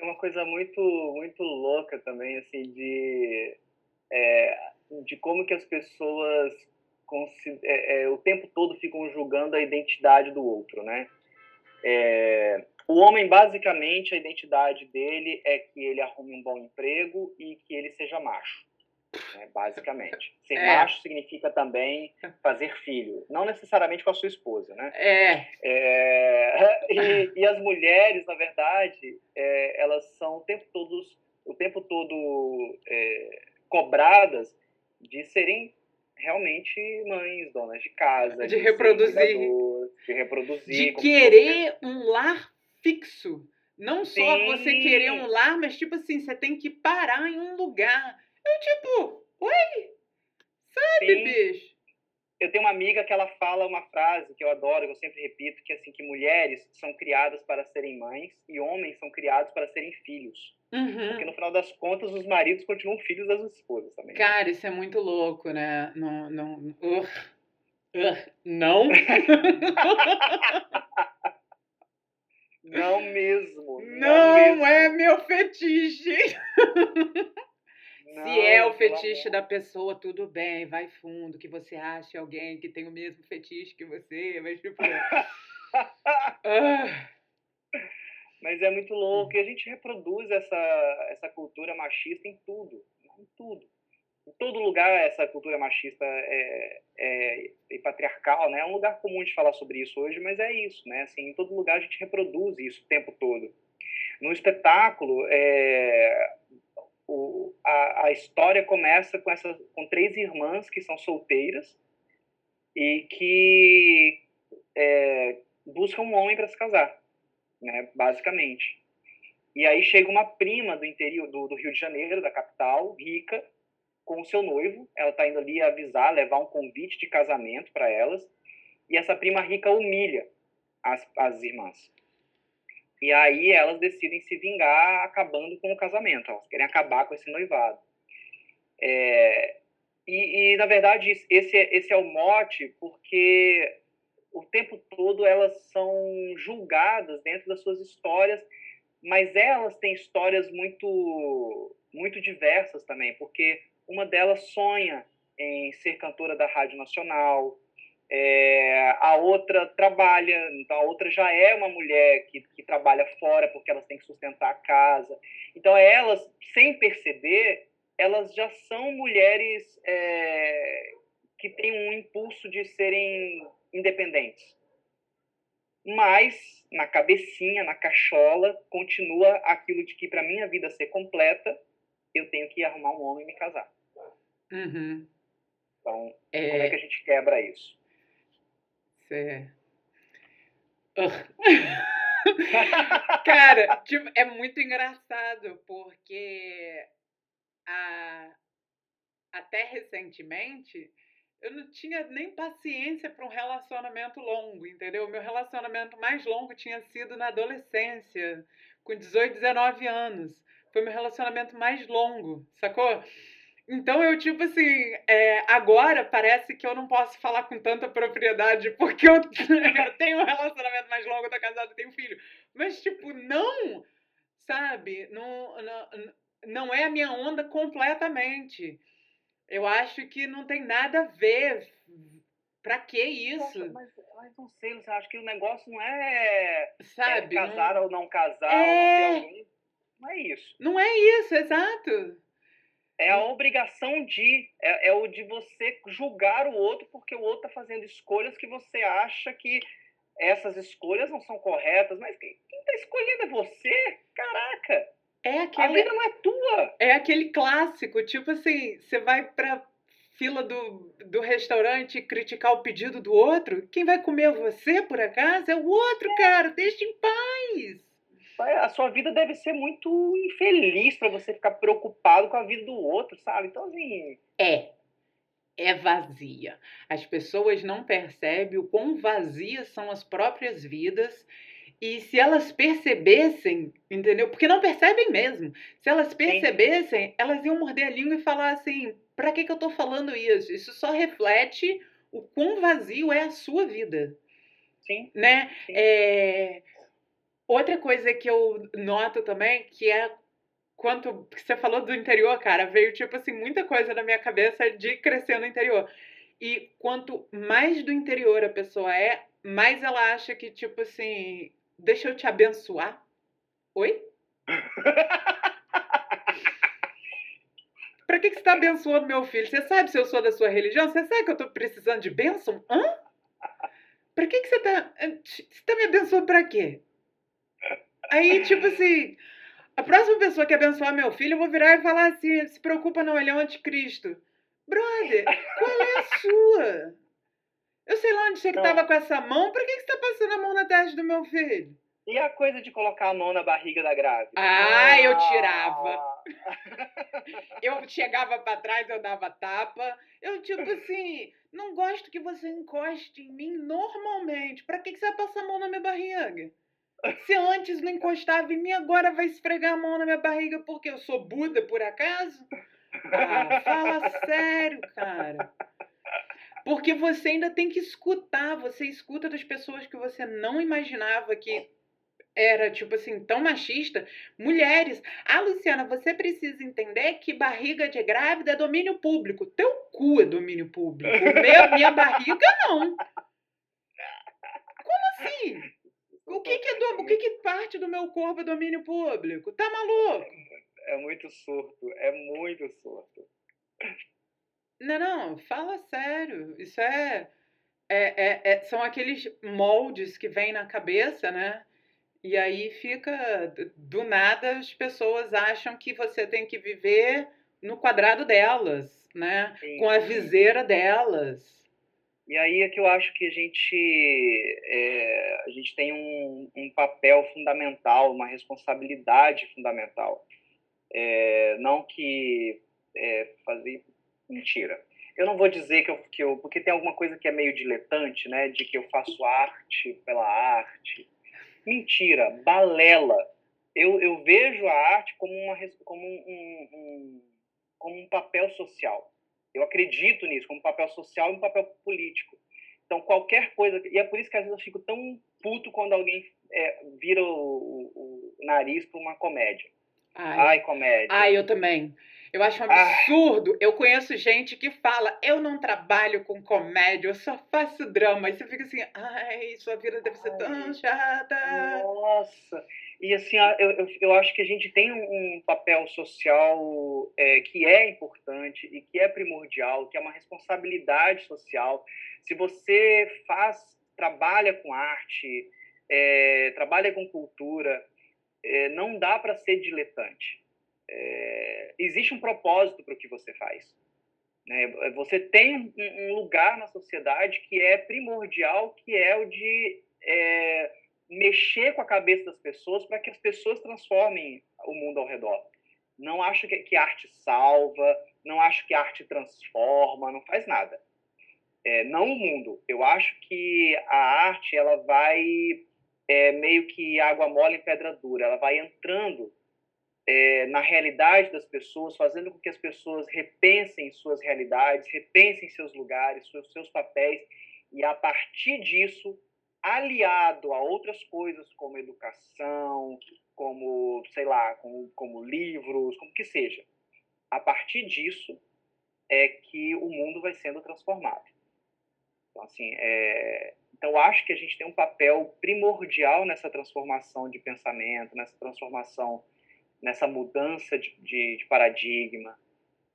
É uma coisa muito, muito louca também, assim, de, é, de como que as pessoas é, é, o tempo todo ficam julgando a identidade do outro, né? É, o homem, basicamente, a identidade dele é que ele arrume um bom emprego e que ele seja macho né, basicamente. Ser é. macho significa também fazer filho, não necessariamente com a sua esposa, né? É. é e, e, as mulheres, na verdade, é, elas são o tempo todo, o tempo todo é, cobradas de serem realmente mães, donas de casa, de, de reproduzir, de reproduzir, de querer um lar fixo. Não só Sim. você querer um lar, mas tipo assim, você tem que parar em um lugar eu, tipo, oi? Sabe, Sim. bicho? Eu tenho uma amiga que ela fala uma frase que eu adoro, que eu sempre repito, que é assim, que mulheres são criadas para serem mães e homens são criados para serem filhos. Uhum. Porque no final das contas, os maridos continuam filhos das esposas também. Cara, isso é muito louco, né? Não. Não. Uh. Uh. Não? não mesmo. Não, não mesmo. é meu fetiche. Não, Se é o fetiche da pessoa, tudo bem, vai fundo, que você ache alguém que tem o mesmo fetiche que você, mas tipo. ah. Mas é muito louco. E a gente reproduz essa, essa cultura machista em tudo. Em tudo. Em todo lugar essa cultura machista é, é, é patriarcal, né? É um lugar comum de falar sobre isso hoje, mas é isso, né? Assim, em todo lugar a gente reproduz isso o tempo todo. No espetáculo, é, o, a, a história começa com, essa, com três irmãs que são solteiras e que é, buscam um homem para se casar, né, basicamente. E aí chega uma prima do interior do, do, Rio de Janeiro, da capital, rica, com o seu noivo. Ela está indo ali avisar, levar um convite de casamento para elas. E essa prima rica humilha as, as irmãs. E aí elas decidem se vingar acabando com o casamento. Elas querem acabar com esse noivado. É, e, e, na verdade, esse, esse é o mote porque o tempo todo elas são julgadas dentro das suas histórias, mas elas têm histórias muito, muito diversas também, porque uma delas sonha em ser cantora da Rádio Nacional, é, a outra trabalha, então a outra já é uma mulher que, que trabalha fora porque elas têm que sustentar a casa. Então elas, sem perceber, elas já são mulheres é, que têm um impulso de serem independentes. Mas na cabecinha, na cachola, continua aquilo de que para minha vida ser completa, eu tenho que arrumar um homem e me casar. Uhum. Então, é... como é que a gente quebra isso? É. Cara, tipo, é muito engraçado porque a, até recentemente eu não tinha nem paciência para um relacionamento longo, entendeu? Meu relacionamento mais longo tinha sido na adolescência, com 18, 19 anos. Foi meu relacionamento mais longo, sacou? Então eu, tipo assim, é, agora parece que eu não posso falar com tanta propriedade porque eu, eu tenho um relacionamento mais longo, eu tô casada, tenho filho. Mas, tipo, não, sabe? Não, não, não é a minha onda completamente. Eu acho que não tem nada a ver. Pra que isso? Mas, mas não sei, você acha que o negócio não é, Sabe, é casar não... ou não casar, é... ou não ter. Não é isso. Não é isso, exato. É a obrigação de, é, é, o de você julgar o outro porque o outro está fazendo escolhas que você acha que essas escolhas não são corretas, mas quem está escolhendo é você, caraca. É aquele, a vida não é tua. É aquele clássico, tipo assim, você vai para fila do, do restaurante criticar o pedido do outro, quem vai comer você, por acaso, é o outro, cara, deixa em paz. A sua vida deve ser muito infeliz para você ficar preocupado com a vida do outro, sabe? Então, assim. É. É vazia. As pessoas não percebem o quão vazias são as próprias vidas. E se elas percebessem, entendeu? Porque não percebem mesmo. Se elas percebessem, Sim. elas iam morder a língua e falar assim: pra que, que eu tô falando isso? Isso só reflete o quão vazio é a sua vida. Sim. Né? Sim. É... Outra coisa que eu noto também, que é quanto você falou do interior, cara, veio tipo assim muita coisa na minha cabeça de crescer no interior. E quanto mais do interior a pessoa é, mais ela acha que tipo assim, deixa eu te abençoar. Oi? Pra que, que você tá abençoando meu filho? Você sabe se eu sou da sua religião? Você sabe que eu tô precisando de bênção? Hã? Pra que, que você tá. Você tá me abençoando pra quê? Aí, tipo assim, a próxima pessoa que abençoar meu filho, eu vou virar e falar assim: se preocupa não, ele é um anticristo. Brother, qual é a sua? Eu sei lá onde você que tava com essa mão, pra que, que você tá passando a mão na testa do meu filho? E a coisa de colocar a mão na barriga da grávida? Ah, ah. eu tirava. eu chegava para trás, eu dava tapa. Eu, tipo assim, não gosto que você encoste em mim normalmente. Pra que, que você vai passar a mão na minha barriga? Se antes não encostava em mim, agora vai esfregar a mão na minha barriga porque eu sou Buda, por acaso? Ah, fala sério, cara. Porque você ainda tem que escutar, você escuta das pessoas que você não imaginava que era, tipo assim, tão machista. Mulheres. Ah, Luciana, você precisa entender que barriga de grávida é domínio público. Teu cu é domínio público. Meu, minha barriga, não. Como assim? O que que, é do, o que que parte do meu corpo é domínio público? Tá maluco? É muito surto, é muito surto. Não, não, fala sério. Isso é, é, é, é são aqueles moldes que vêm na cabeça, né? E aí fica, do nada, as pessoas acham que você tem que viver no quadrado delas, né? Sim. Com a viseira delas. E aí é que eu acho que a gente, é, a gente tem um, um, papel fundamental, uma responsabilidade fundamental. É, não que é, fazer mentira. Eu não vou dizer que eu, que eu, porque tem alguma coisa que é meio diletante, né, de que eu faço arte pela arte. Mentira, balela. Eu, eu vejo a arte como, uma, como um, um, como um papel social. Eu acredito nisso, como um papel social e um papel político. Então, qualquer coisa. E é por isso que às vezes eu fico tão puto quando alguém é, vira o, o, o nariz para uma comédia. Ai. Ai, comédia. Ai, eu também. Eu acho um ah. absurdo. Ah. Eu conheço gente que fala, eu não trabalho com comédia, eu só faço drama. E você fica assim, ai, sua vida deve ser ai. tão chata. Nossa. E assim, eu, eu, eu, acho que a gente tem um papel social é, que é importante e que é primordial, que é uma responsabilidade social. Se você faz, trabalha com arte, é, trabalha com cultura, é, não dá para ser diletante. É, existe um propósito para o que você faz. Né? Você tem um, lugar na sociedade que é primordial, que é o de é, mexer com a cabeça das pessoas para que as pessoas transformem o mundo ao redor. Não acho que, que arte salva, não acho que arte transforma, não faz nada. É, não o mundo. Eu acho que a arte ela vai é, meio que água mole em pedra dura. Ela vai entrando é, na realidade das pessoas, fazendo com que as pessoas repensem suas realidades, repensem seus lugares, seus, seus papéis, e a partir disso aliado a outras coisas como educação, como, sei lá, como, como livros, como que seja. A partir disso é que o mundo vai sendo transformado. Então, assim, é... então acho que a gente tem um papel primordial nessa transformação de pensamento, nessa transformação, nessa mudança de, de, de paradigma,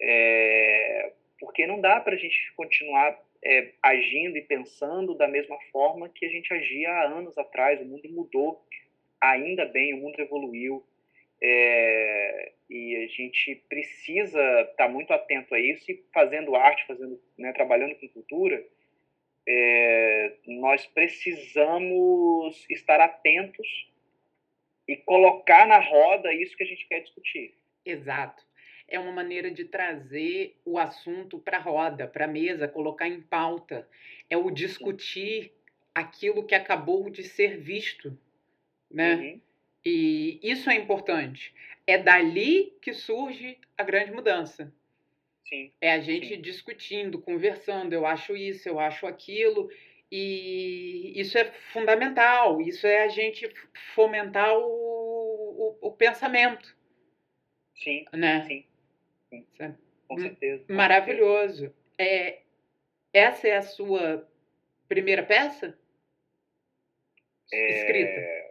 é... porque não dá para a gente continuar é, agindo e pensando da mesma forma que a gente agia há anos atrás. O mundo mudou, ainda bem, o mundo evoluiu. É, e a gente precisa estar muito atento a isso e fazendo arte, fazendo, né, trabalhando com cultura, é, nós precisamos estar atentos e colocar na roda isso que a gente quer discutir. Exato. É uma maneira de trazer o assunto para a roda, para a mesa, colocar em pauta. É o discutir aquilo que acabou de ser visto, né? Uhum. E isso é importante. É dali que surge a grande mudança. Sim. É a gente sim. discutindo, conversando. Eu acho isso, eu acho aquilo. E isso é fundamental. Isso é a gente fomentar o, o, o pensamento. Sim. Né? Sim. Sim. Com certeza. Com Maravilhoso. Certeza. É, essa é a sua primeira peça? É... Escrita.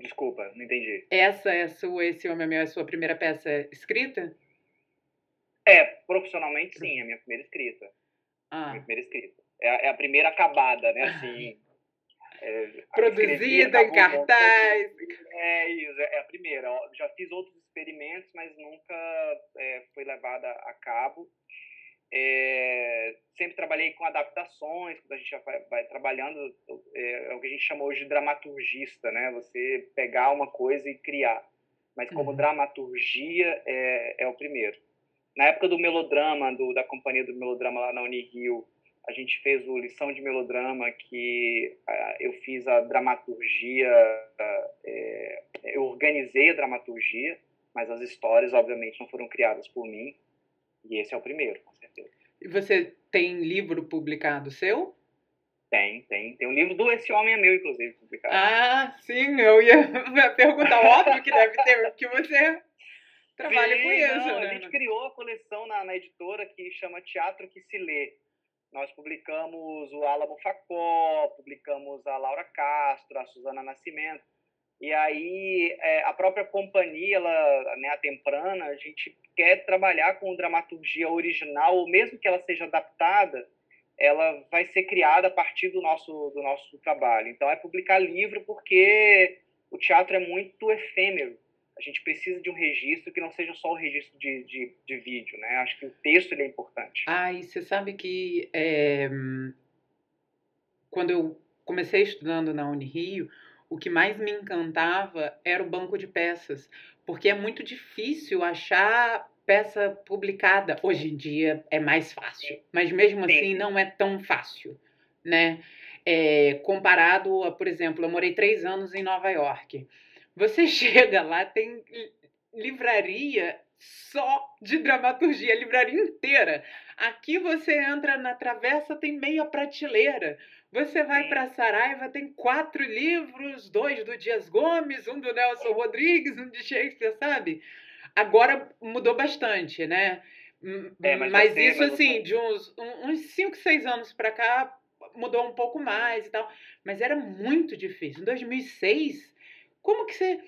Desculpa, não entendi. Essa é a sua, esse Homem é Meu, é a sua primeira peça escrita? É, profissionalmente sim, é a minha primeira escrita. Ah. Minha primeira escrita. É a, é a primeira acabada, né? Assim. É, Produzida em cartaz. É isso, é a primeira. Já fiz outros experimentos, mas nunca é, foi levada a cabo. É, sempre trabalhei com adaptações, quando a gente já vai, vai trabalhando, é, é, o que a gente chama hoje de dramaturgista, né? Você pegar uma coisa e criar. Mas como uhum. dramaturgia é, é o primeiro. Na época do melodrama, do, da companhia do melodrama lá na Unirio, a gente fez o Lição de Melodrama, que uh, eu fiz a dramaturgia, uh, é, eu organizei a dramaturgia, mas as histórias, obviamente, não foram criadas por mim. E esse é o primeiro, com certeza. E você tem livro publicado seu? Tem, tem. Tem um livro do Esse Homem é Meu, inclusive, publicado. Ah, sim, eu ia perguntar. Óbvio que deve ter, que você trabalha sim, com isso. Não, né? A gente criou a coleção na, na editora que chama Teatro que se Lê. Nós publicamos o Alamo Facó, publicamos a Laura Castro, a Suzana Nascimento. E aí, é, a própria companhia, ela, né, a Temprana, a gente quer trabalhar com dramaturgia original, ou mesmo que ela seja adaptada, ela vai ser criada a partir do nosso, do nosso trabalho. Então, é publicar livro porque o teatro é muito efêmero. A gente precisa de um registro que não seja só o registro de, de, de vídeo, né? Acho que o texto é importante. Ah, e você sabe que é, quando eu comecei estudando na Unirio, o que mais me encantava era o banco de peças, porque é muito difícil achar peça publicada. Hoje em dia é mais fácil, mas mesmo Sim. assim não é tão fácil, né? É, comparado a, por exemplo, eu morei três anos em Nova York. Você chega lá, tem livraria só de dramaturgia, livraria inteira. Aqui você entra na travessa, tem meia prateleira. Você vai para Saraiva, tem quatro livros, dois do Dias Gomes, um do Nelson Rodrigues, um de Shakespeare, sabe? Agora mudou bastante, né? É, mas, mas isso, assim, de uns, uns cinco, seis anos para cá, mudou um pouco mais e tal. Mas era muito difícil. Em 2006, como que você...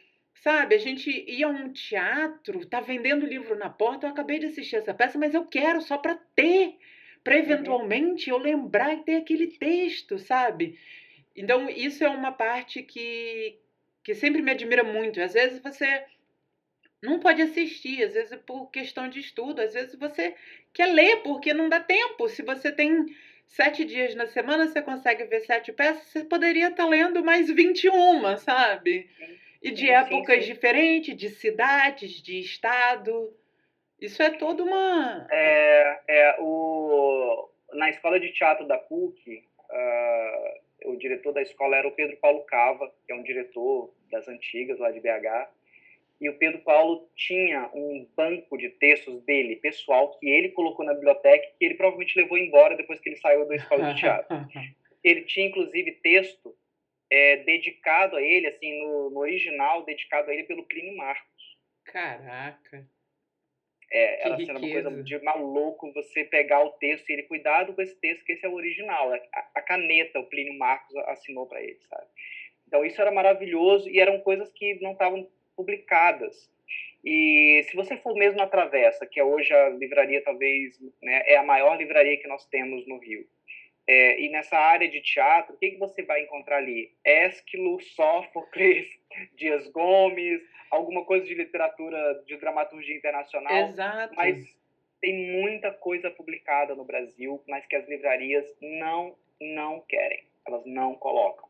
Sabe, a gente ia a um teatro, tá vendendo livro na porta, eu acabei de assistir essa peça, mas eu quero só para ter para uhum. eventualmente eu lembrar e ter aquele texto, sabe? Então, isso é uma parte que, que sempre me admira muito. Às vezes você não pode assistir, às vezes por questão de estudo, às vezes você quer ler porque não dá tempo. Se você tem sete dias na semana, você consegue ver sete peças, você poderia estar tá lendo mais 21, sabe? E de épocas diferentes, de cidades, de estado. Isso é toda uma. É, é o, na escola de teatro da PUC, uh, o diretor da escola era o Pedro Paulo Cava, que é um diretor das antigas lá de BH. E o Pedro Paulo tinha um banco de textos dele, pessoal, que ele colocou na biblioteca, que ele provavelmente levou embora depois que ele saiu da escola de teatro. ele tinha, inclusive, texto é, dedicado a ele, assim, no, no original, dedicado a ele pelo Plínio Marcos. Caraca! É, ela sendo uma coisa de maluco você pegar o texto e ele, cuidado com esse texto, que esse é o original. A, a caneta, o Plínio Marcos assinou para ele, sabe? Então isso era maravilhoso e eram coisas que não estavam publicadas. E se você for mesmo na Travessa, que é hoje a livraria talvez né, é a maior livraria que nós temos no Rio, é, e nessa área de teatro, o que, que você vai encontrar ali? Ésquilo, Sófocles, Dias Gomes, alguma coisa de literatura, de dramaturgia internacional. Exato. Mas tem muita coisa publicada no Brasil, mas que as livrarias não, não querem. Elas não colocam.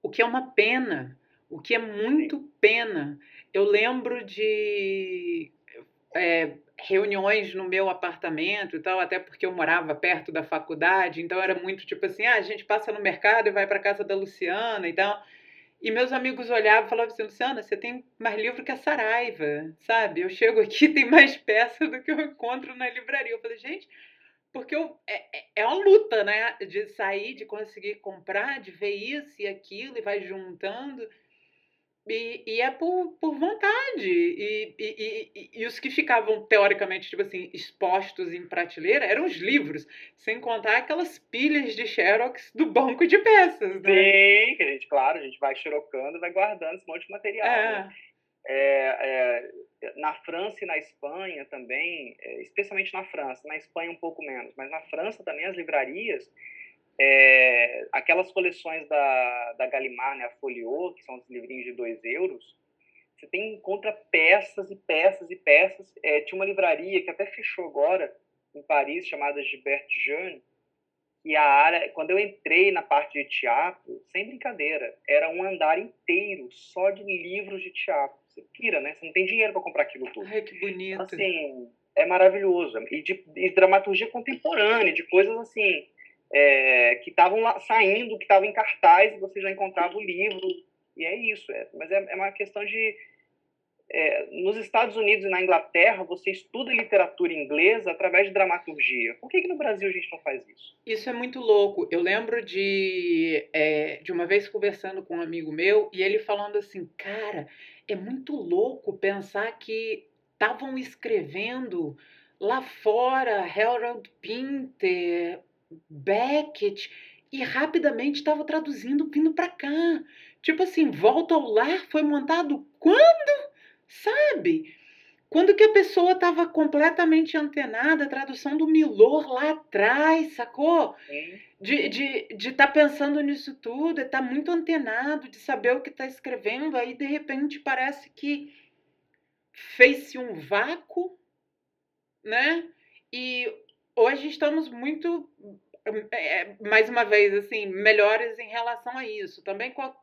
O que é uma pena, o que é muito Sim. pena. Eu lembro de é, reuniões no meu apartamento e tal, até porque eu morava perto da faculdade, então era muito tipo assim, ah, a gente passa no mercado e vai para casa da Luciana e tal. E meus amigos olhavam e falavam assim, Luciana, você tem mais livro que a Saraiva, sabe? Eu chego aqui tem mais peça do que eu encontro na livraria. Eu falei, gente, porque eu, é, é, é uma luta, né? De sair, de conseguir comprar, de ver isso e aquilo, e vai juntando. E, e, é por, por vontade. E, e, e, e, os que ficavam, teoricamente, tipo assim, expostos em prateleira eram os livros, sem contar aquelas pilhas de xerox do banco de peças. Né? Sim, que a gente, claro, a gente vai xerocando, vai guardando esse monte de material. É. Né? É, é, na França e na Espanha também, é, especialmente na França, na Espanha um pouco menos, mas na França também as livrarias é, aquelas coleções da, da Gallimard, né, a Folio, que são os livrinhos de 2 euros, você tem, encontra peças e peças e peças. É, tinha uma livraria que até fechou agora, em Paris, chamada Gilbert Jeune, e a área, quando eu entrei na parte de teatro, sem brincadeira, era um andar inteiro só de livros de teatro. Você pira, né? Você não tem dinheiro para comprar aquilo tudo. Ai, que bonito. Assim, é maravilhoso. E de, de dramaturgia contemporânea, de coisas assim, é, que estavam saindo, que estavam em cartaz, você já encontrava o livro, e é isso. É, mas é, é uma questão de. É, nos Estados Unidos e na Inglaterra, você estuda literatura inglesa através de dramaturgia. Por que, que no Brasil a gente não faz isso? Isso é muito louco. Eu lembro de, é, de uma vez conversando com um amigo meu e ele falando assim: cara, é muito louco pensar que estavam escrevendo lá fora Harold Pinter, Beckett e rapidamente estava traduzindo vindo para cá. Tipo assim, Volta ao Lar foi montado quando? Sabe? Quando que a pessoa estava completamente antenada, a tradução do Milor lá atrás, sacou? De estar de, de tá pensando nisso tudo, estar tá muito antenado, de saber o que está escrevendo, aí de repente parece que fez-se um vácuo, né? E hoje estamos muito é, é, mais uma vez, assim, melhores em relação a isso. Também com a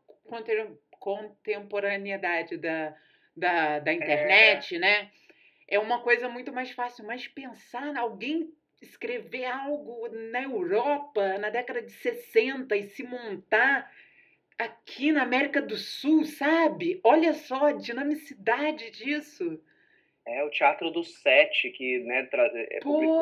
contemporaneidade da, da, da internet, é. né? É uma coisa muito mais fácil. Mas pensar alguém escrever algo na Europa na década de 60 e se montar aqui na América do Sul, sabe? Olha só a dinamicidade disso. É o Teatro do Sete, que né,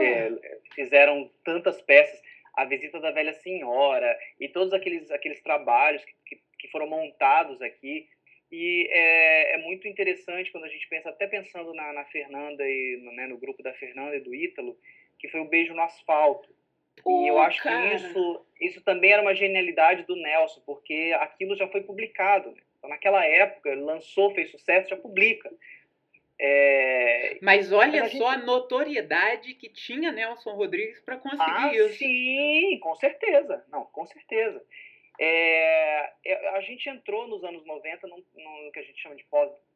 é, fizeram tantas peças a Visita da Velha Senhora e todos aqueles, aqueles trabalhos que, que, foram montados aqui. E é, é, muito interessante quando a gente pensa, até pensando na, na Fernanda e no, né, no grupo da Fernanda e do Ítalo, que foi o Beijo no Asfalto. Pô, e eu acho cara. que isso, isso também era uma genialidade do Nelson, porque aquilo já foi publicado. Né? Então, naquela época, lançou, fez sucesso, já publica. É... Mas olha a só gente... a notoriedade que tinha Nelson Rodrigues para conseguir ah, isso. Sim, com certeza. Não, com certeza. É... é a gente entrou nos anos 90 no, no que a gente chama de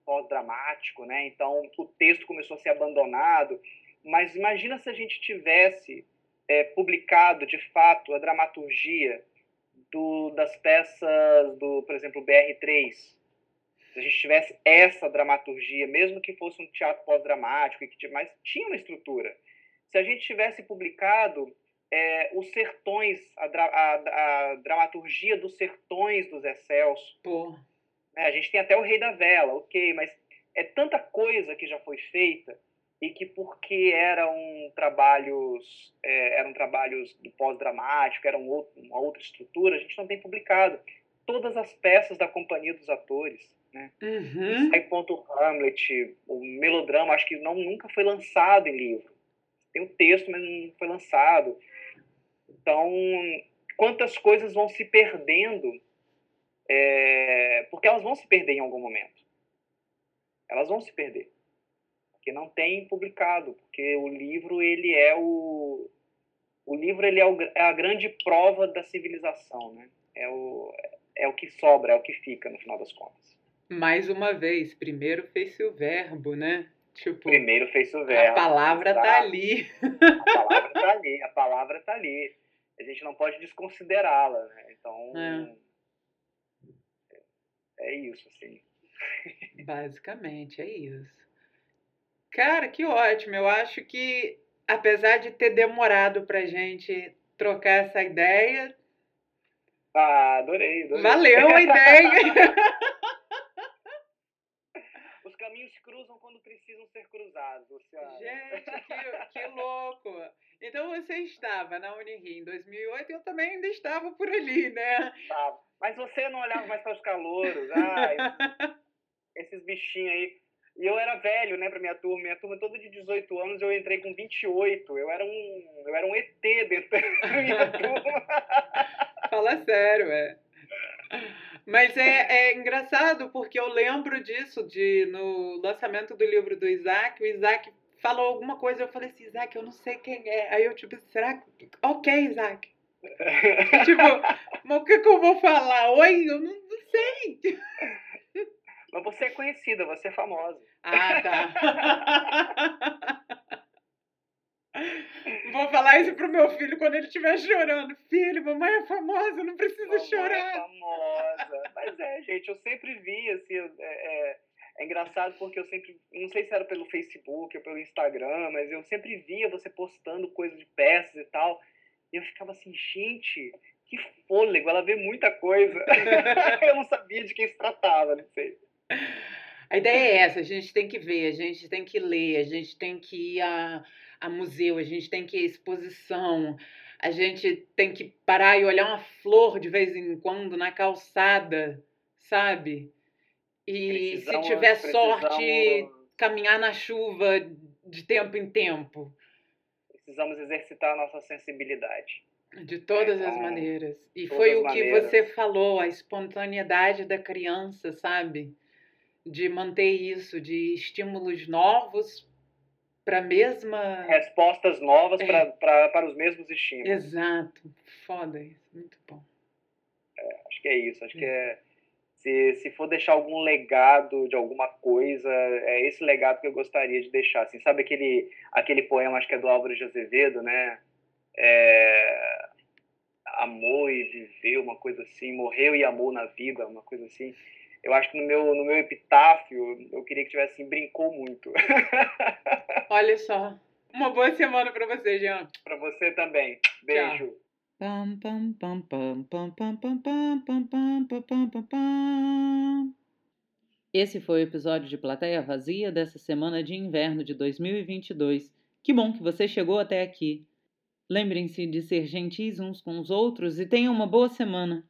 pós-dramático, né? Então o texto começou a ser abandonado. Mas imagina se a gente tivesse é, publicado de fato a dramaturgia do, das peças do, por exemplo, BR3, se a gente tivesse essa dramaturgia, mesmo que fosse um teatro pós-dramático, mas tinha uma estrutura. Se a gente tivesse publicado é, os sertões, a, a, a, dramaturgia dos sertões dos Zé Celso, né, a gente tem até o Rei da Vela, ok, mas é tanta coisa que já foi feita e que porque eram trabalhos é, eram trabalhos do pós-dramático, eram outro, uma outra estrutura, a gente não tem publicado todas as peças da companhia dos atores né? Uhum. Sai Hamlet, o melodrama, acho que não, nunca foi lançado em livro. Tem o texto, mas não foi lançado. Então, quantas coisas vão se perdendo, é, porque elas vão se perder em algum momento. Elas vão se perder. Porque não tem publicado, porque o livro, ele é o... O livro, ele é, o, é a grande prova da civilização, né? É o, é o que sobra, é o que fica, no final das contas mais uma vez, primeiro fez-se o verbo, né? Tipo, primeiro fez o verbo. A palavra tá ali. A palavra tá ali, a palavra tá ali. A gente não pode desconsiderá-la, né? Então, é. é isso, assim. Basicamente, é isso. Cara, que ótimo. Eu acho que, apesar de ter demorado pra gente trocar essa ideia. Ah, adorei, adorei. Valeu a ideia! Os caminhos cruzam quando precisam ser cruzados, Luciano. Gente, que, que louco! Então você estava na Unirio em 2008 e eu também ainda estava por ali, né? Tá. Mas você não olhava mais para os calouros. Ah, esses, esses bichinhos aí. E eu era velho, né, pra minha turma. Minha turma toda de 18 anos, eu entrei com 28. Eu era um, eu era um ET dentro da minha turma. Fala sério, é. Mas é, é engraçado porque eu lembro disso, de no lançamento do livro do Isaac, o Isaac falou alguma coisa, eu falei assim, Isaac, eu não sei quem é. Aí eu, tipo, será que. Ok, Isaac. tipo, mas o que, que eu vou falar? Oi, eu não, não sei. Mas você é conhecida, você é famosa. Ah, tá. Vou falar isso pro meu filho quando ele estiver chorando. Filho, mamãe é famosa, não precisa mamãe chorar. É famosa. Mas é, gente, eu sempre vi, assim, é, é, é, engraçado porque eu sempre, não sei se era pelo Facebook ou pelo Instagram, mas eu sempre via você postando coisa de peças e tal. E eu ficava assim, gente, que fôlego, ela vê muita coisa. eu não sabia de quem se tratava, não sei. A ideia é essa, a gente tem que ver, a gente tem que ler, a gente tem que ir a, a museu, a gente tem que ir à exposição, a gente tem que parar e olhar uma flor de vez em quando na calçada, sabe? E precisamos, se tiver sorte, caminhar na chuva de tempo em tempo. Precisamos exercitar a nossa sensibilidade. De todas é, as maneiras. E foi o maneiras. que você falou, a espontaneidade da criança, sabe? de manter isso, de estímulos novos para a mesma. Respostas novas é. pra, pra, para os mesmos estímulos. Exato. Foda isso. Muito bom. É, acho que é isso. Acho é. que é. Se, se for deixar algum legado de alguma coisa, é esse legado que eu gostaria de deixar. Assim, sabe aquele, aquele poema, acho que é do Álvaro de Azevedo, né? É, amou e viveu, uma coisa assim, morreu e amou na vida, uma coisa assim eu acho que no meu, no meu epitáfio eu queria que tivesse assim, brincou muito. Olha só. Uma boa semana para você, Jean. Para você também. Beijo. Esse foi o episódio de Plateia Vazia dessa semana de inverno de 2022. Que bom que você chegou até aqui. Lembrem-se de ser gentis uns com os outros e tenham uma boa semana.